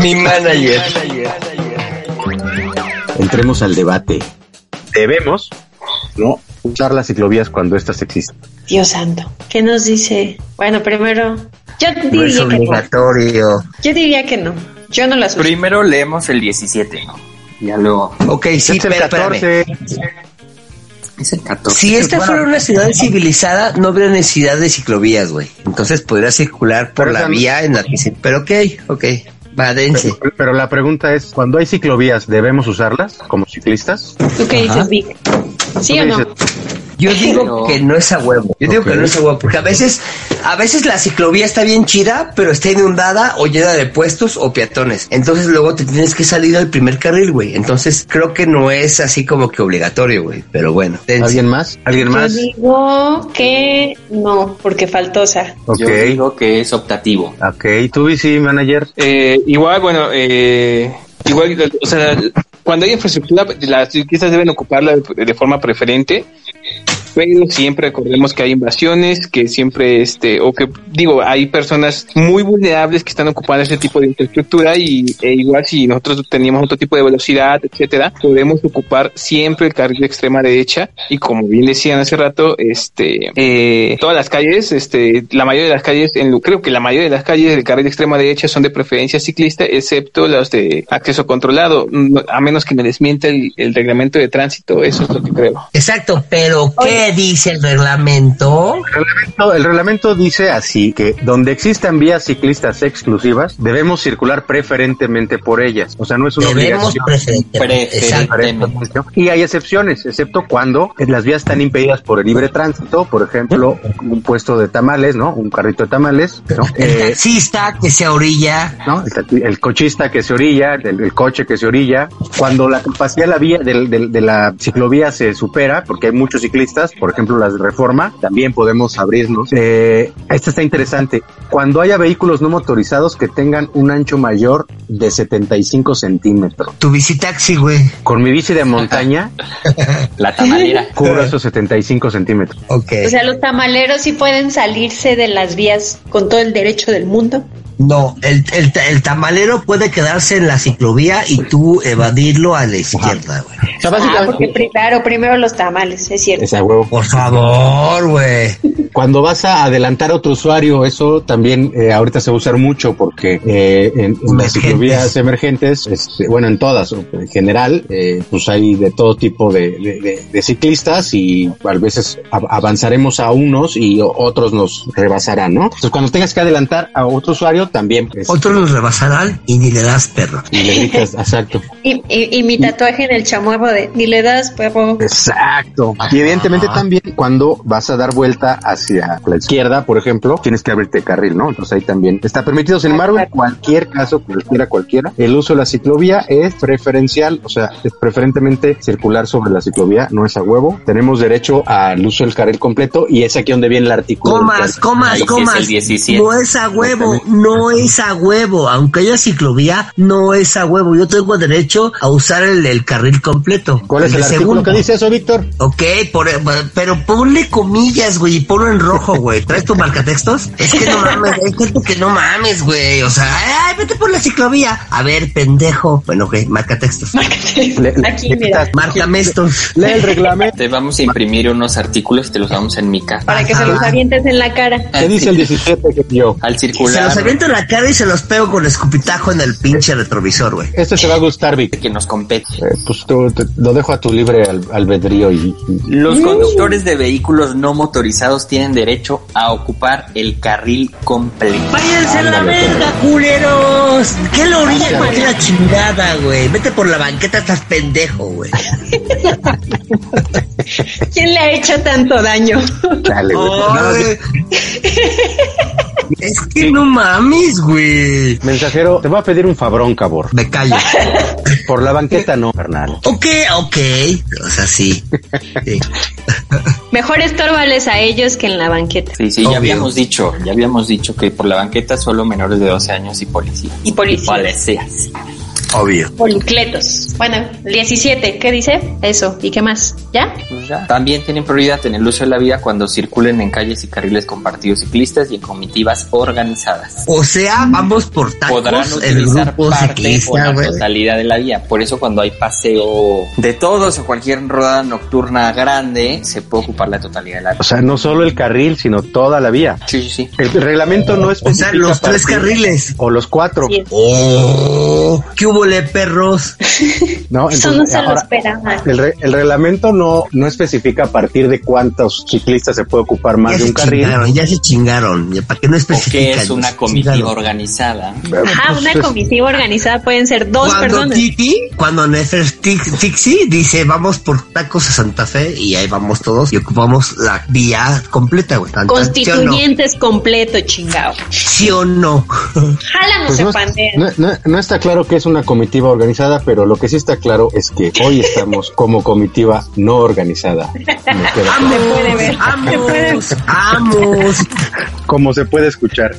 Mi manager. Entremos al debate. Debemos, ¿no? Usar las ciclovías cuando éstas existen. Dios santo. ¿Qué nos dice? Bueno, primero, yo No es diría que no. obligatorio. Yo diría que no. Yo no las uso. Primero leemos el 17, ¿no? Ya luego. Ok, sí, es el pero espérame. 14. Es el 14. Si esta fuera una ciudad civilizada, no habría necesidad de ciclovías, güey. Entonces podría circular por la vía en la que se... Pero ok, ok. Va, dense. Pero, pero la pregunta es, cuando hay ciclovías, ¿debemos usarlas como ciclistas? ¿Tú qué dices, Vic? ¿Sí ¿Tú o no? dices? Yo digo Pero- que no es a huevo. Yo digo que no es a huevo, porque a veces, a veces la ciclovía está bien chida, pero está inundada o llena de puestos o peatones. Entonces luego te tienes que salir al primer carril, güey. Entonces creo que no es así como que obligatorio, güey. Pero bueno. ¿Alguien más? ¿Alguien Yo más? digo que no, porque faltosa. Ok. Yo digo que es optativo. Ok, tú, bici manager. Eh, igual, bueno, eh, igual, o sea, cuando hay infraestructura, las ciclistas deben ocuparla de, de forma preferente, pero siempre recordemos que hay invasiones, que siempre, este, o que, digo, hay personas muy vulnerables que están ocupando ese tipo de infraestructura y e igual si nosotros teníamos otro tipo de velocidad, etcétera, podemos ocupar siempre el carril de extrema derecha y como bien decían hace rato, este, eh, todas las calles, este, la mayoría de las calles, en, creo que la mayoría de las calles del carril de extrema derecha son de preferencia ciclista, excepto las de acceso controlado, a menos que me desmienta el, el reglamento de tránsito, eso es lo que creo. Exacto, pero ¿qué dice el reglamento? El reglamento, el reglamento dice así que donde existan vías ciclistas exclusivas, debemos circular preferentemente por ellas. O sea, no es una Debemos obligación. preferentemente. Y hay excepciones, excepto cuando las vías están impedidas por el libre tránsito, por ejemplo, un puesto de tamales, ¿no? Un carrito de tamales, ¿no? El Eh, taxista que se orilla. ¿no? El, el cochista que se orilla, el, el coche que se orilla, cuando la capacidad de la vía del- del- de, la ciclovía se supera, porque hay muchos ciclistas, por ejemplo las de reforma, también podemos abrirnos. Eh, esta está interesante. Cuando haya vehículos no motorizados que tengan un ancho mayor de 75 centímetros. Tu visitaxi, güey. Con mi bici de montaña, La tamalera. cubro esos 75 centímetros. Ok. O sea, los tamaleros sí pueden salirse de las vías con todo el derecho del mundo. No, el, el, ta- el tamalero puede quedarse en la ciclovía y tú evadirlo a la izquierda, güey. O sea, Ah, básicamente, porque claro, primero los tamales, es cierto. Esa huevo. Por favor, güey. Cuando vas a adelantar a otro usuario, eso también eh, ahorita se va a usar mucho porque eh, en, en las ciclovías emergentes, este, bueno, en todas, en general, eh, pues hay de todo tipo de, de- de- de ciclistas y a veces av- avanzaremos a unos y otros nos rebasarán, ¿no? Entonces, cuando tengas que adelantar a otro usuario, también pues, Otros los rebasarán y ni le das perro. y le gritas, exacto. Y, y, y mi tatuaje en el chamuerro de ni le das, perro. Exacto. Y evidentemente también cuando vas a dar vuelta hacia la izquierda, por ejemplo, tienes que abrirte carril, ¿no? Entonces ahí también está permitido. Sin embargo, en cualquier caso, cualquiera, cualquiera, el uso de la ciclovía es preferencial, o sea, es preferentemente circular sobre la ciclovía, no es a huevo. Tenemos derecho al uso del carril completo y es aquí donde viene el artículo. Comas, comas, comas. el 17. No es a huevo, no es a huevo. Aunque haya ciclovía, no es a huevo. Yo tengo derecho a usar el, el carril completo. ¿Cuál es el de artículo segundo. que dice eso, Víctor? Ok, por, pero ponle comillas, güey, y ponlo en rojo, güey. ¿Traes tu marcatextos? Es que no mames, hay gente que no mames, güey. O sea, ay, vete por la ciclovía. A ver, pendejo. Bueno, ok, marcatextos. Le- Aquí, mira. Márcame estos. Lee el reglamento. Te vamos a imprimir unos artículos y te los damos en mi casa. Para que se los avientes en la cara. ¿Qué dice el 17 que yo? Al Se circular los avientas meto en la cara y se los pego con escupitajo en el pinche retrovisor, güey. Este te va a gustar, Vic. Que nos compete. Eh, pues tú- te- lo dejo a tu libre al- albedrío y, y- Los conductores de vehículos no motorizados tienen derecho a ocupar el carril completo. Váyanse a la verga, culeros. ¿Qué lo orilla? ¿Por qué la chingada, güey? Vete por la banqueta, estás pendejo, güey. ¿Quién le ha hecho tanto daño? Dale, güey. Es que no mames, güey. Mensajero, te voy a pedir un fabrón, cabor. Me callo. Por la banqueta no, carnal. Ok, ok. O sea, sí. Sí. Mejor estórbales a ellos que en la banqueta. Sí, sí, Obvio. ya habíamos dicho, ya habíamos dicho que por la banqueta solo menores de 12 años y policías. Y policías. Policías. Obvio. Policletos. Bueno, 17, ¿qué dice? Eso. ¿Y qué más? ¿Ya? Pues ya. También tienen prioridad en el uso de la vía cuando circulen en calles y carriles compartidos ciclistas y en comitivas organizadas. O sea, vamos por Podrán tacos el utilizar grupo parte o ciclista, la güey. totalidad de la vía. Por eso cuando hay paseo de todos o cualquier rodada nocturna grande, se puede ocupar la totalidad de la O vía. sea, no solo el carril, sino toda la vía. Sí, sí, sí. El reglamento no O especifica sea, los tres carriles. O los cuatro. Sí. Oh, ¿qué hubo, perros? ¿no? Eso no se lo esperaba. el, re- el reglamento no, no especifica a partir de cuántos ciclistas se puede ocupar más Ya de se un carril. chingaron, ya se chingaron. Ya, ¿Para qué no O especifican? que es una Se comitiva chingaron. organizada. Ajá, Pues, una es- comitiva organizada pueden ser dos cuando personas. Titi, cuando Nefertixi dice vamos por tacos a Santa Fe y ahí vamos todos y ocupamos la vía completa, güey. Constituyentes completo, chingao. ¿Sí o no? Jálanos Pues en no, pandera. no- no- no está claro que es una comitiva organizada, pero lo que sí está claro es que hoy estamos como comitiva no organizada. Me queda claro. Se puede ver. ¡Vamos! ¡Vamos! Como se puede escuchar.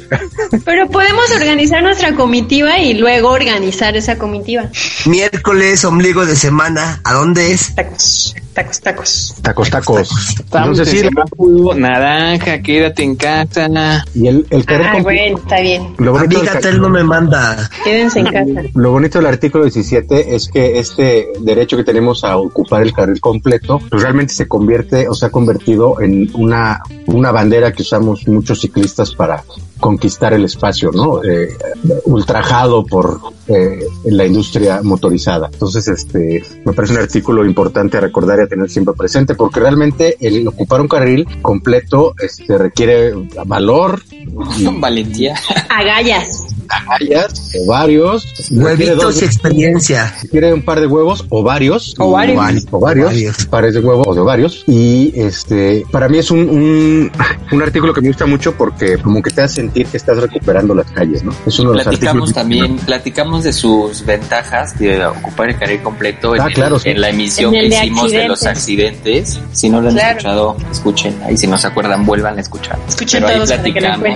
Pero podemos organizar nuestra comitiva y luego organizar esa comitiva. Miércoles, ombligo de semana. ¿A dónde es? Tacos, tacos, tacos. Tacos, tacos. Estamos Entonces sí, naranja, quédate en casa. y el, el Ah, bueno, está bien. lo bonito del no me manda. Quédense en casa. Lo bonito del artículo 17 es que este derecho que tenemos a ocupar el carril completo, pues realmente se convierte o se ha convertido en una, una bandera que usamos muchos ciclistas para conquistar el espacio, ¿no? Eh, ultrajado por eh, la industria motorizada. Entonces, este, me parece un artículo importante a recordar y a tener siempre presente, porque realmente el ocupar un carril completo, este, requiere valor, y Valentía. Agallas. agallas, ovarios, dos- Huevitos y experiencia. quiere un par de huevos o varios Ovarios. o varios Ovarios. pares de huevos o de ovarios y este para mí es un, un, un artículo que me gusta mucho porque como que te hace sentir que estás recuperando las calles no es uno de los Platicamos artículos también, platicamos de sus ventajas de ocupar el carril completo en, Ah, el- claro, sí. en la emisión En el que de hicimos de los accidentes. Si no lo han Claro. escuchado, escuchen. Ahí si no se acuerdan, vuelvan a escuchar. Escuchen Pero ahí todos lo platicamos,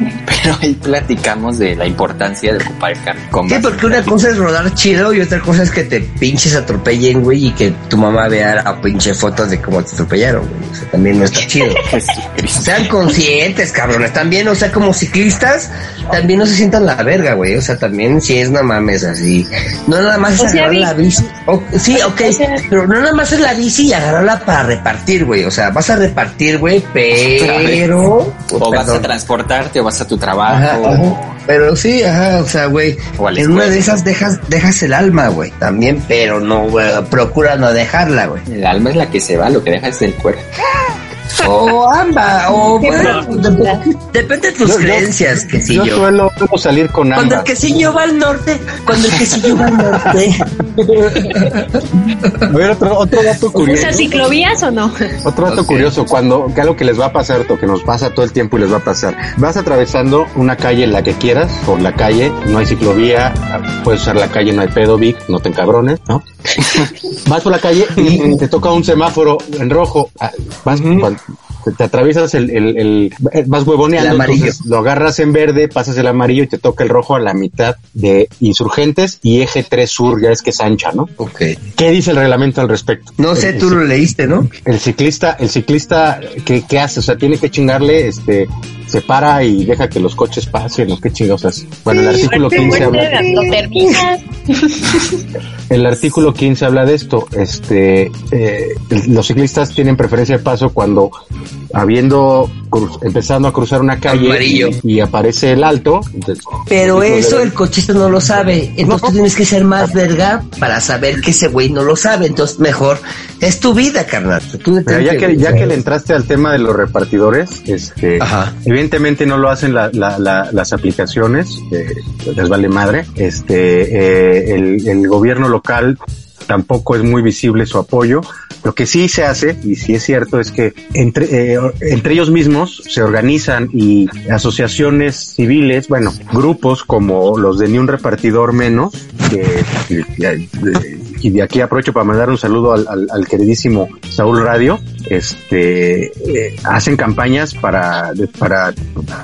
pero ahí platicamos de la importancia de ocupar el carril Sí, completo. porque una cosa es rodar chido y otra cosa es que te pinches atropellen, güey, y que tu mamá vea la pinche fotos de cómo te atropellaron, güey. O sea, también no está chido. Sean conscientes, cabrones. También, o sea, como ciclistas, también no se sientan la verga, güey. O sea, también si es no mames así. No nada más es O agarrar la bici. O- sí, ok. O pero no nada más es la bici y agarrarla para repartir, güey. O sea, vas a repartir, güey, pero... O vas a transportarte o vas a tu trabajo. Ajá, ajá. Pero sí, ajá, o sea, güey, O en una de esas dejas, dejas el alma, güey, también, pero no, güey, procura no dejarla, güey. El alma es la que se va, lo que deja es el cuerpo. O ambas, o bueno, depende de tus Yo- yo- creencias, yo quesillo. suelo, salir con Cuando el ambas quesillo va al norte, cuando el quesillo va al norte. a ver otro otro dato curioso ¿Usas ciclovías o no? Otro dato curioso, cuando, que algo que les va a pasar, o que nos pasa todo el tiempo y les va a pasar, vas atravesando una calle en la que quieras, por la calle, no hay ciclovía, puedes usar la calle, no hay pedo, Vic, no te encabrones, ¿no? vas por la calle y te toca un semáforo en rojo, ah, te, te atraviesas el, el, el- eh, vas huevoneando, El amarillo. entonces lo agarras en verde, pasas el amarillo y te toca el rojo a la mitad de Insurgentes y Eje 3 Sur, ya es que es ancha, ¿no? Ok. ¿Qué dice el reglamento al respecto? No sé, tú lo leíste, ¿no? el ciclista, el ciclista, ¿qué, qué hace? O sea, tiene que chingarle, este, se para y deja que los coches pasen, o qué chingados hace. Bueno, el artículo 15 habla, Lo terminas. el artículo 15 habla de esto, este, eh, los ciclistas tienen preferencia de paso cuando habiendo cruz- empezando a cruzar una calle y, y aparece el alto. entonces, Pero el eso de- el cochista no lo sabe. Entonces tú tienes que ser más verga para saber que ese güey no lo sabe. Entonces mejor es tu vida, carnal. Tú ya que, ya que le entraste al tema de los repartidores, este, Ajá. Evidentemente no lo hacen la- la- la- las aplicaciones, eh, les vale madre. Este, eh, el, el gobierno local tampoco es muy visible su apoyo. Lo que sí se hace, y sí es cierto, es que entre, eh, entre ellos mismos se organizan y asociaciones civiles, bueno, grupos como los de Ni un repartidor menos, que, que- y de aquí aprovecho para mandar un saludo al, al- al queridísimo Saúl Radio, este, eh, hacen campañas para, de- para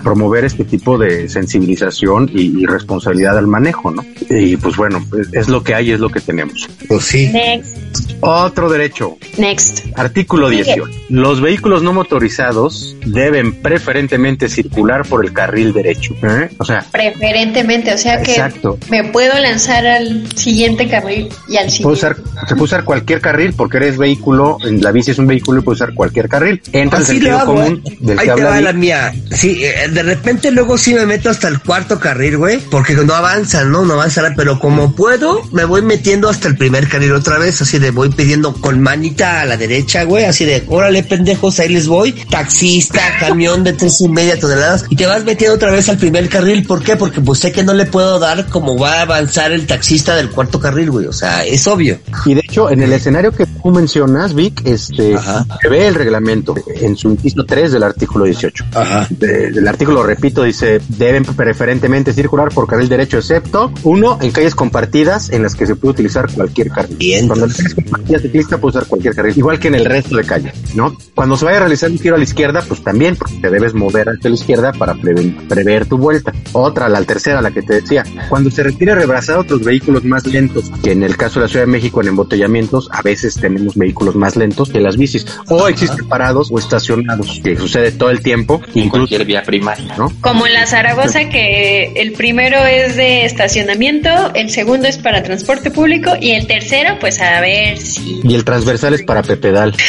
promover este tipo de sensibilización y, y responsabilidad al manejo, ¿no? Y pues bueno, es, es lo que hay, es lo que tenemos. Pues sí. Next. Otro derecho, Next. Artículo 18. Los vehículos no motorizados deben preferentemente circular por el carril derecho. ¿eh? O sea, Preferentemente, o sea que Exacto. me puedo lanzar al siguiente carril y al puede usar, se puede usar cualquier carril porque eres vehículo, en la bici es un vehículo y puede usar cualquier carril. Entra el Así lo sentido hago, común ¿eh? del Ahí que te va la mía. Sí, eh, de repente luego sí me meto hasta el cuarto carril, güey, porque no avanzan, ¿no? No avanzan, pero como puedo, me voy metiendo hasta el primer carril otra vez, así de voy pidiendo con manita a la derecha, güey, así de, órale, pendejos, ahí les voy. Taxista, camión de tres y media toneladas, y te vas metiendo otra vez al primer carril. ¿Por qué? Porque pues sé que no le puedo dar como va a avanzar el taxista del cuarto carril, güey, o sea, es obvio. Y de hecho, en el escenario que tú mencionas, Vic, este, Ajá. se ve el reglamento en su inciso 3 del artículo 18. Ajá. De- del artículo, repito, dice, deben preferentemente circular por carril derecho, excepto, uno, en calles compartidas en las que se puede utilizar cualquier carril. Bien, Cuando la calle es compartida ciclista puede usar cualquier carril, igual que en el resto de calles, ¿no? Cuando se vaya a realizar un giro a la izquierda, pues también, porque te debes mover hacia la izquierda para preven- prever tu vuelta. Otra, la tercera, la que te decía, cuando se requiere rebasar otros vehículos más lentos, que en el caso de la Ciudad de México en embotellamientos, a veces tenemos vehículos más lentos que las bicis, o existen parados o estacionados, que sucede todo el tiempo, En incluso, cualquier vía primaria. ¿no? Como en la Zaragoza, que el primero es de estacionamiento, el segundo es para transporte público y el tercero, pues a ver si. Y el transversal es para Pepedal.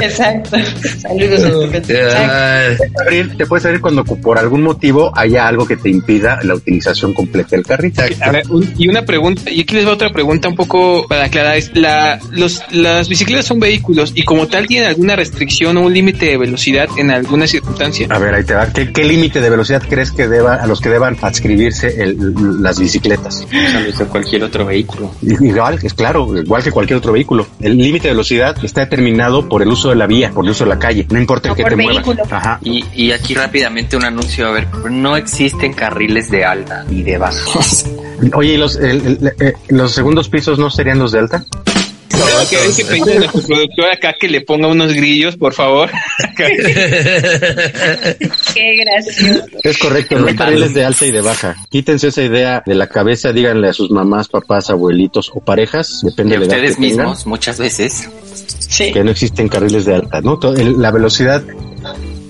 Exacto. Saludos. Exacto. Abrir- Te puedes abrir cuando por algún motivo haya algo que te impida la utilización completa del. A ver, un- y una pregunta, y aquí les va otra pregunta un poco para aclarar, es la, los, las bicicletas son vehículos y como tal tienen alguna restricción o un límite de velocidad en alguna circunstancia. A ver, ahí te va. ¿Qué, qué límite de velocidad crees que deba a los que deban adscribirse el- las bicicletas? De cualquier otro vehículo. Igual, es claro, igual que cualquier otro vehículo. El límite de velocidad está determinado por el uso de la vía, por el uso de la calle. No importa por te muevas. Ajá. Y, y aquí rápidamente un anuncio, a ver, no existen carriles de alta y de baja. Oye, ¿y los, el- el- eh, los segundos pisos no serían los de alta? Creo que hay que pedirle a nuestro productor acá que le ponga unos grillos, por favor. Qué gracioso. Es correcto, no hay carriles de alta y de baja. Quítense esa idea de la cabeza, díganle a sus mamás, papás, abuelitos o parejas, depende de edad ustedes que tengan, mismos, muchas veces. Sí. que no existen carriles de alta, ¿no? La velocidad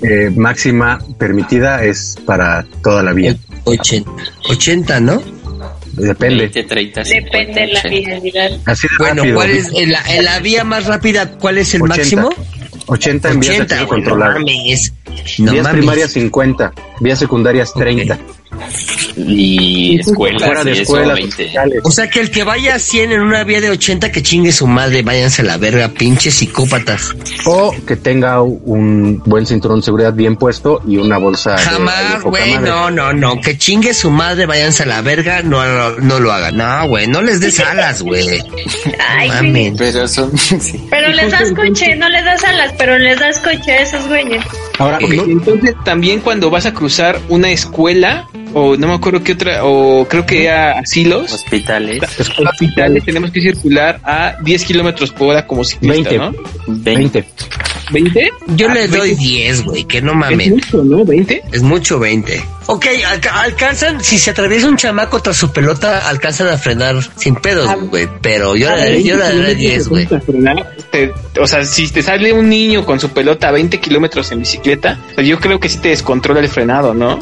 eh, máxima permitida es para toda la vía. 80, 80, ¿no? Depende. 20, 30, 50, Depende de la 80. vialidad. Así de Bueno, rápido. ¿cuál es en la, en la vía más rápida? ¿Cuál es el 80. máximo? 80 en vías de 80, acceso güey, no controlado. mames. No vías mames. primarias 50, vías secundarias 30. Y escuelas, Fuera de y eso, escuelas, 20. hospitales. O sea que el que vaya a 100 en una vía de 80 que chingue su madre, váyanse a la verga, pinches psicópatas. O que tenga un buen cinturón de seguridad bien puesto y una bolsa. Jamás, güey, no, no, no, que chingue su madre, váyanse a la verga, no, no, no lo hagan. No, güey, no les des alas, güey. Ay. Mamen. Pero son, sí. Pero les das coche, no les das alas, pero les das coche a esos güeyes. Ahora, Ok, no- Entonces también cuando vas a cruzar una escuela o no me acuerdo qué otra o creo que era asilos, hospitales, hospitales tenemos que circular a 10 kilómetros por hora como ciclista, 20. ¿no? 20. 20. ¿20? Yo Ah, le doy 20. 10, güey, que no Es mames. mucho, ¿no? ¿20? Es mucho 20. Ok, alca- alcanzan, si se atraviesa un chamaco tras su pelota, alcanzan a frenar sin pedos, güey. Pero yo le daré, yo le daré 10, güey. O sea, si te sale un niño con su pelota a 20 kilómetros en bicicleta, pues yo creo que sí te descontrola el frenado, ¿no?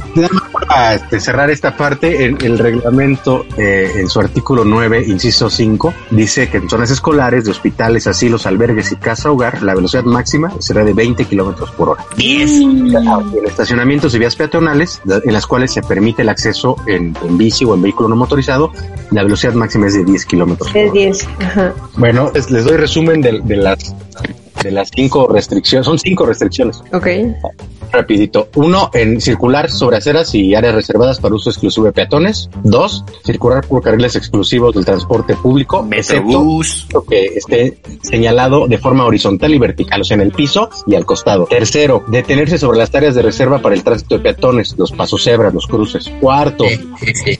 Para este, cerrar esta parte, el, el reglamento eh, en su artículo 9, inciso 5, dice que en zonas escolares, de hospitales, asilos, albergues y casa hogar, la velocidad máxima será de 20 kilómetros por hora. 10. En estacionamientos y vías peatonales, la- en las cuales se permite el acceso en, en bici o en vehículo no motorizado, la velocidad máxima es de 10 kilómetros Es hora. 10. Ajá. Bueno, les, les doy resumen de, de las de las cinco restricciones. Son cinco restricciones. Ok. Rapidito. Uno, en circular sobre aceras y áreas reservadas para uso exclusivo de peatones. Dos, circular por carriles exclusivos del transporte público, excepto Metrobús. lo que esté señalado de forma horizontal y vertical, o sea, en el piso y al costado. Tercero, detenerse sobre las áreas de reserva para el tránsito de peatones, los pasos cebras, los cruces. Cuarto,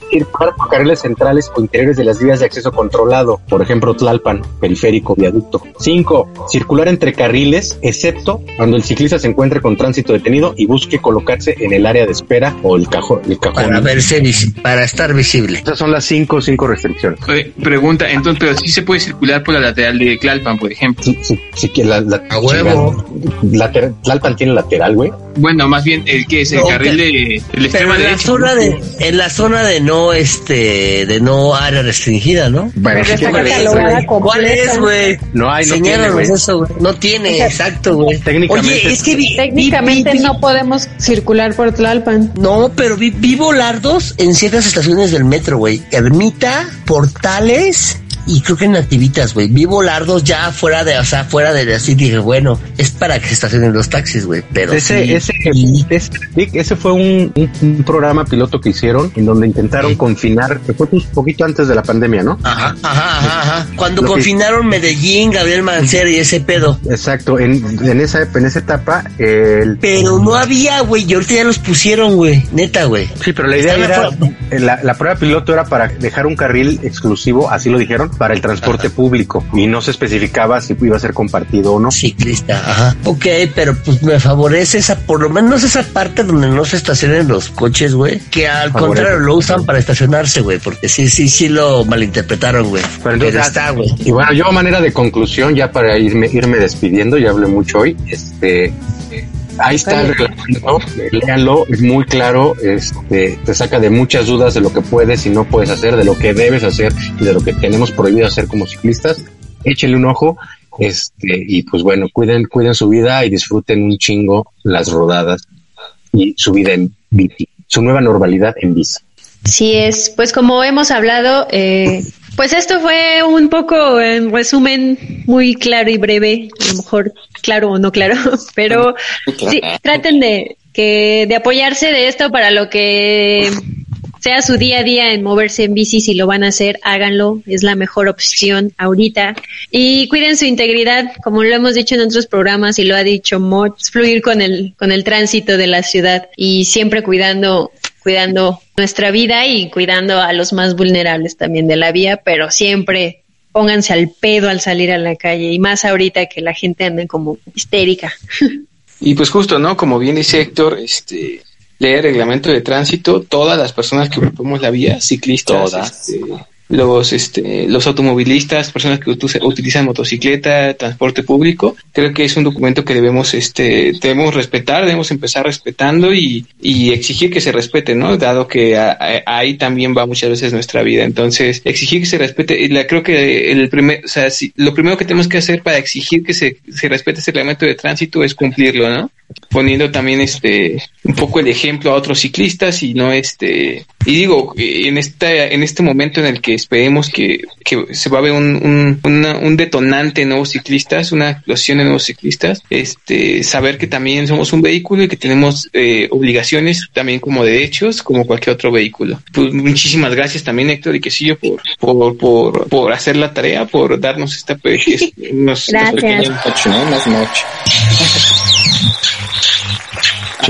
circular por carriles centrales o interiores de las vías de acceso controlado, por ejemplo, Tlalpan, periférico, viaducto. Cinco, circular entre carriles, excepto cuando el ciclista se encuentre con tránsito detenido y busque colocarse en el área de espera o el cajón. El cajón. Para verse, para estar visible. Esas son las cinco, cinco restricciones. Eh, Pregunta, entonces, pero sí se puede circular por la lateral de Tlalpan, por ejemplo. Sí, sí, sí que la, la, A huevo. lateral- Tlalpan tiene lateral, güey. Bueno, más bien, el que es el No, carril de el Pero extrema en la derecha. zona de, en la zona de no, este, de no área restringida, ¿no? Bueno, sí ¿Cuál es, güey? ¿Cuál completa. es, güey? No hay, no tiene, Señálanos güey. eso, güey. No tiene, exacto, güey. Técnicamente- Oye, es que vi, Técnicamente vi- vi- no podemos circular por Tlalpan. No, pero vi, vi volardos en ciertas estaciones del metro, güey. Ermita, Portales y creo que en Nativitas, güey. Vi volardos ya fuera de, o sea, fuera de así. Dije, bueno, es para que se estacionen los taxis, güey. Pero Ese, sí, ese, sí. ese, ese fue un, un- un programa piloto que hicieron en donde intentaron Sí. confinar, que fue un poquito antes de la pandemia, ¿no? Ajá, ajá, ajá, ajá. Cuando Lo que- confinaron Medellín, Gabriel Mancera y ese pedo. Exacto, en, en esa en esa etapa, el Pero no había, güey. Y ahorita ya los pusieron, güey. Neta, güey. Sí, pero la idea era, la prueba piloto era para dejar un carril exclusivo, así lo dijeron, para el transporte público y no se especificaba si iba a ser compartido o no. Ciclista, ajá. Ok, pero pues me favorece esa, por lo menos esa parte donde no se estacionen los coches, güey. Que al Favorece. contrario lo usan para estacionarse, güey. Porque sí, sí, sí lo malinterpretaron, güey. Pero Pero, entonces, está, güey. Y bueno, yo a manera de conclusión, ya para irme, irme despidiendo, ya hablé mucho hoy, este, ahí está el reglamento, léanlo, es muy claro, este, te saca de muchas dudas de lo que puedes y no puedes hacer, de lo que debes hacer y de lo que tenemos prohibido hacer como ciclistas. Échenle un ojo, este, y pues bueno, cuiden, cuiden su vida y disfruten un chingo las rodadas y su vida en bici, su nueva normalidad en bici. Sí es, pues como hemos hablado, eh, pues esto fue un poco en resumen muy claro y breve, a lo mejor claro o no claro, pero sí, traten de que de apoyarse de esto para lo que sea su día a día en moverse en bici, si lo van a hacer, háganlo, es la mejor opción ahorita. Y cuiden su integridad, como lo hemos dicho en otros programas y lo ha dicho Mo, es fluir con el, con el tránsito de la ciudad y siempre cuidando, cuidando nuestra vida y cuidando a los más vulnerables también de la vía, pero siempre pónganse al pedo al salir a la calle y más ahorita que la gente anda como histérica. Y pues justo, ¿no? Como bien dice Héctor, este, leer reglamento de tránsito, todas las personas que ocupamos la vía, ciclistas, Todas. este, los, este, los automovilistas, personas que utilizan motocicleta, transporte público, creo que es un documento que debemos, este, debemos respetar, debemos empezar respetando y, y exigir que se respete, ¿no? Dado que a- ahí también va muchas veces nuestra vida. Entonces, exigir que se respete, y la, creo que el primer, o sea, si- lo primero que tenemos que hacer para exigir que se, se respete ese reglamento de tránsito es cumplirlo, ¿no? Poniendo también este un poco el ejemplo a otros ciclistas y no este y digo en esta en este momento en el que esperemos que, que se va a ver un, un, una- un detonante de nuevos ciclistas una explosión de nuevos ciclistas este saber que también somos un vehículo y que tenemos eh, obligaciones también como derechos como cualquier otro vehículo. Pues muchísimas gracias también Héctor y Quesillo por por, por por hacer la tarea por darnos esta pe- unos- estos Gracias. pequeños Mucho,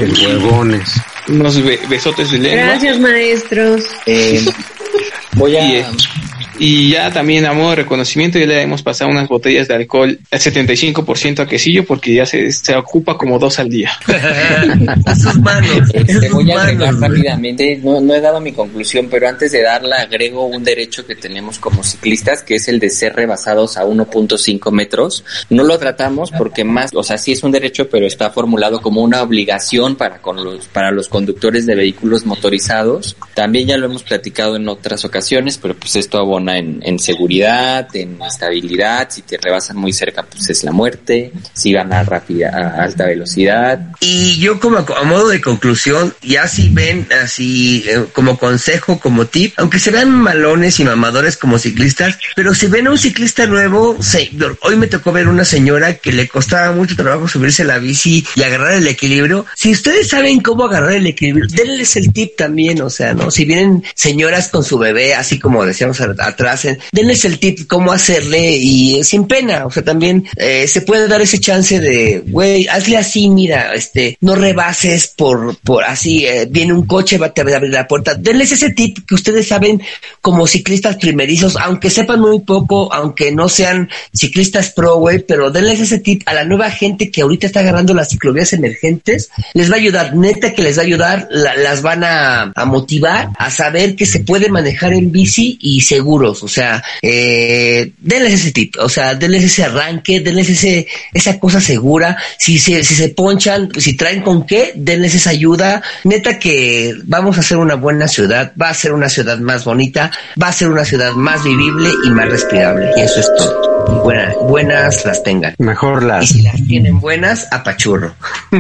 Che, huevones. unos be- besotes de lengua Gracias maestros. Eh, voy Y, eh, a Y ya también a modo de reconocimiento ya le hemos pasado unas botellas de alcohol al 75% a quesillo porque ya se, se ocupa como dos al día. sus manos. Te voy a agregar rápidamente, no, no he dado mi conclusión, pero antes de darla agrego un derecho que tenemos como ciclistas, que es el de ser rebasados a 1.5 metros. No lo tratamos porque más, o sea, sí es un derecho, pero está formulado como una obligación para con los, para los conductores de vehículos motorizados. También ya lo hemos platicado en otras ocasiones, pero pues esto abona en, en seguridad, en estabilidad, si te rebasan muy cerca, pues es la muerte, si van a rápida, a alta velocidad, Y yo como a modo de conclusión, ya si ven así eh, como consejo, como tip, aunque se vean malones y mamadores como ciclistas, pero si ven a un ciclista nuevo, se- hoy me tocó ver una señora que le costaba mucho trabajo subirse a la bici y agarrar el equilibrio. Si ustedes saben cómo agarrar el equilibrio, denles el tip también, o sea, ¿no? Si vienen señoras con su bebé, así como decíamos a- atrás, denles el tip cómo hacerle y sin pena, o sea, también eh, se puede dar ese chance de, güey, hazle así, mira, este, no rebases por, por así, eh, viene un coche, va a abrir la puerta. Denles ese tip que ustedes saben como ciclistas primerizos, aunque sepan muy poco, aunque no sean ciclistas pro, güey, pero denles ese tip a la nueva gente que ahorita está agarrando las ciclovías emergentes, les va a ayudar, neta que les va a ayudar, la- las van a, a motivar a saber que se puede manejar en bici y o sea, eh, denles ese tip, o sea, denles ese arranque, denles ese, esa cosa segura, si se, si se ponchan, si traen con qué, denles esa ayuda, neta que vamos a hacer una buena ciudad, va a ser una ciudad más bonita, va a ser una ciudad más vivible y más respirable, y eso es todo. Y buena- buenas las tengan. Mejor Y las. si las tienen buenas, apachurro.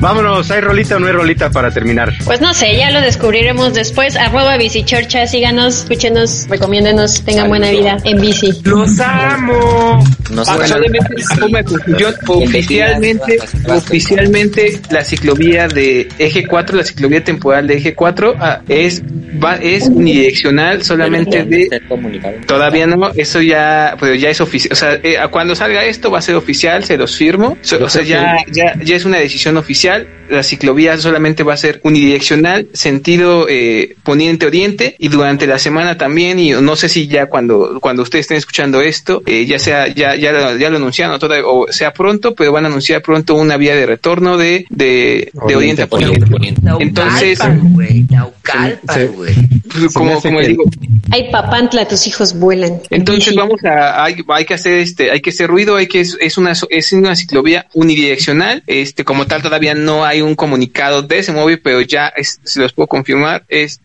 Vámonos, ¿hay rolita o no hay rolita para terminar? Pues no sé, ya lo descubriremos después. Arroba bicichorcha, síganos, escúchenos, recomiéndenos, tengan buena vida en bici. ¡Los amo! No sé, solamente una forma de confusión. Oficialmente, oficialmente la ciclovía de eje 4, la ciclovía temporal de eje 4 ah, es va, es unidireccional solamente de comunicado. Todavía no, eso ya, pero ya es oficial. O sea, eh, cuando salga esto va a ser oficial, se los firmo. So- o sea, ya, ya, ya es una decisión oficial. La ciclovía solamente va a ser unidireccional, sentido eh, poniente-oriente, y durante la semana también. Y no sé si ya cuando, cuando ustedes estén escuchando esto, eh, ya sea, ya, ya, lo- ya lo anunciaron, o, todavía- o sea pronto, pero van a anunciar pronto una vía de retorno de, de, de oriente a Poniente, poniente. poniente. Entonces-. Pues, como, como les digo, Ay, papantla, tus hijos vuelan. en Entonces vamos a, hay, hay que hacer este, hay que hacer ruido, hay que, es, es una, es una ciclovía unidireccional, este, como tal todavía no hay un comunicado de ese móvil, pero ya es- se los puedo confirmar, es,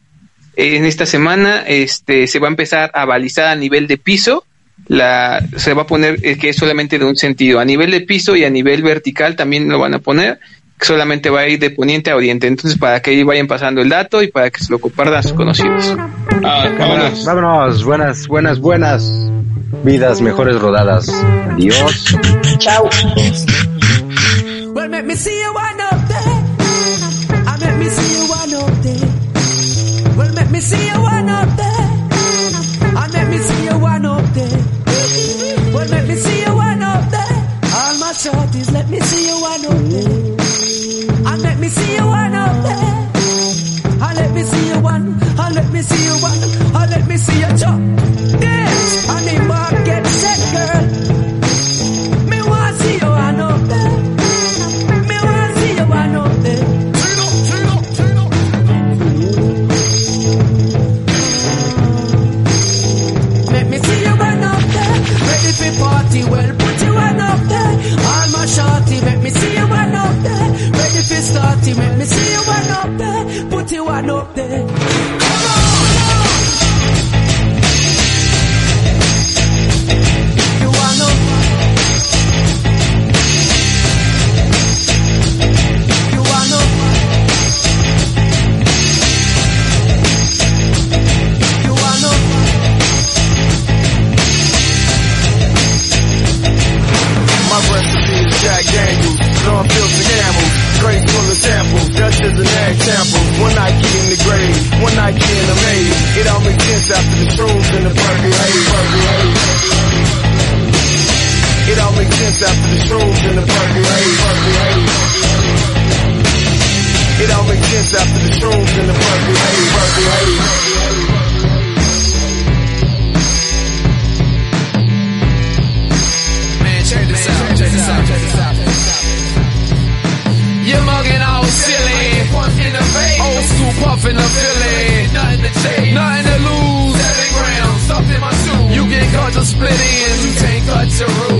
en esta semana, este, se va a empezar a balizar a nivel de piso, la, se va a poner eh, que es solamente de un sentido, a nivel de piso y a nivel vertical también lo van a poner, solamente va a ir de poniente a oriente, entonces para que ahí vayan pasando el dato y para que se lo compartan a sus conocidos. Ah, vámonos. Vámonos, buenas, buenas, buenas vidas, mejores rodadas. Adiós. Chao. See you one. I make me see you one up there. Well, make me see you one. All my shorties, let me see you split ends take cuts to roof.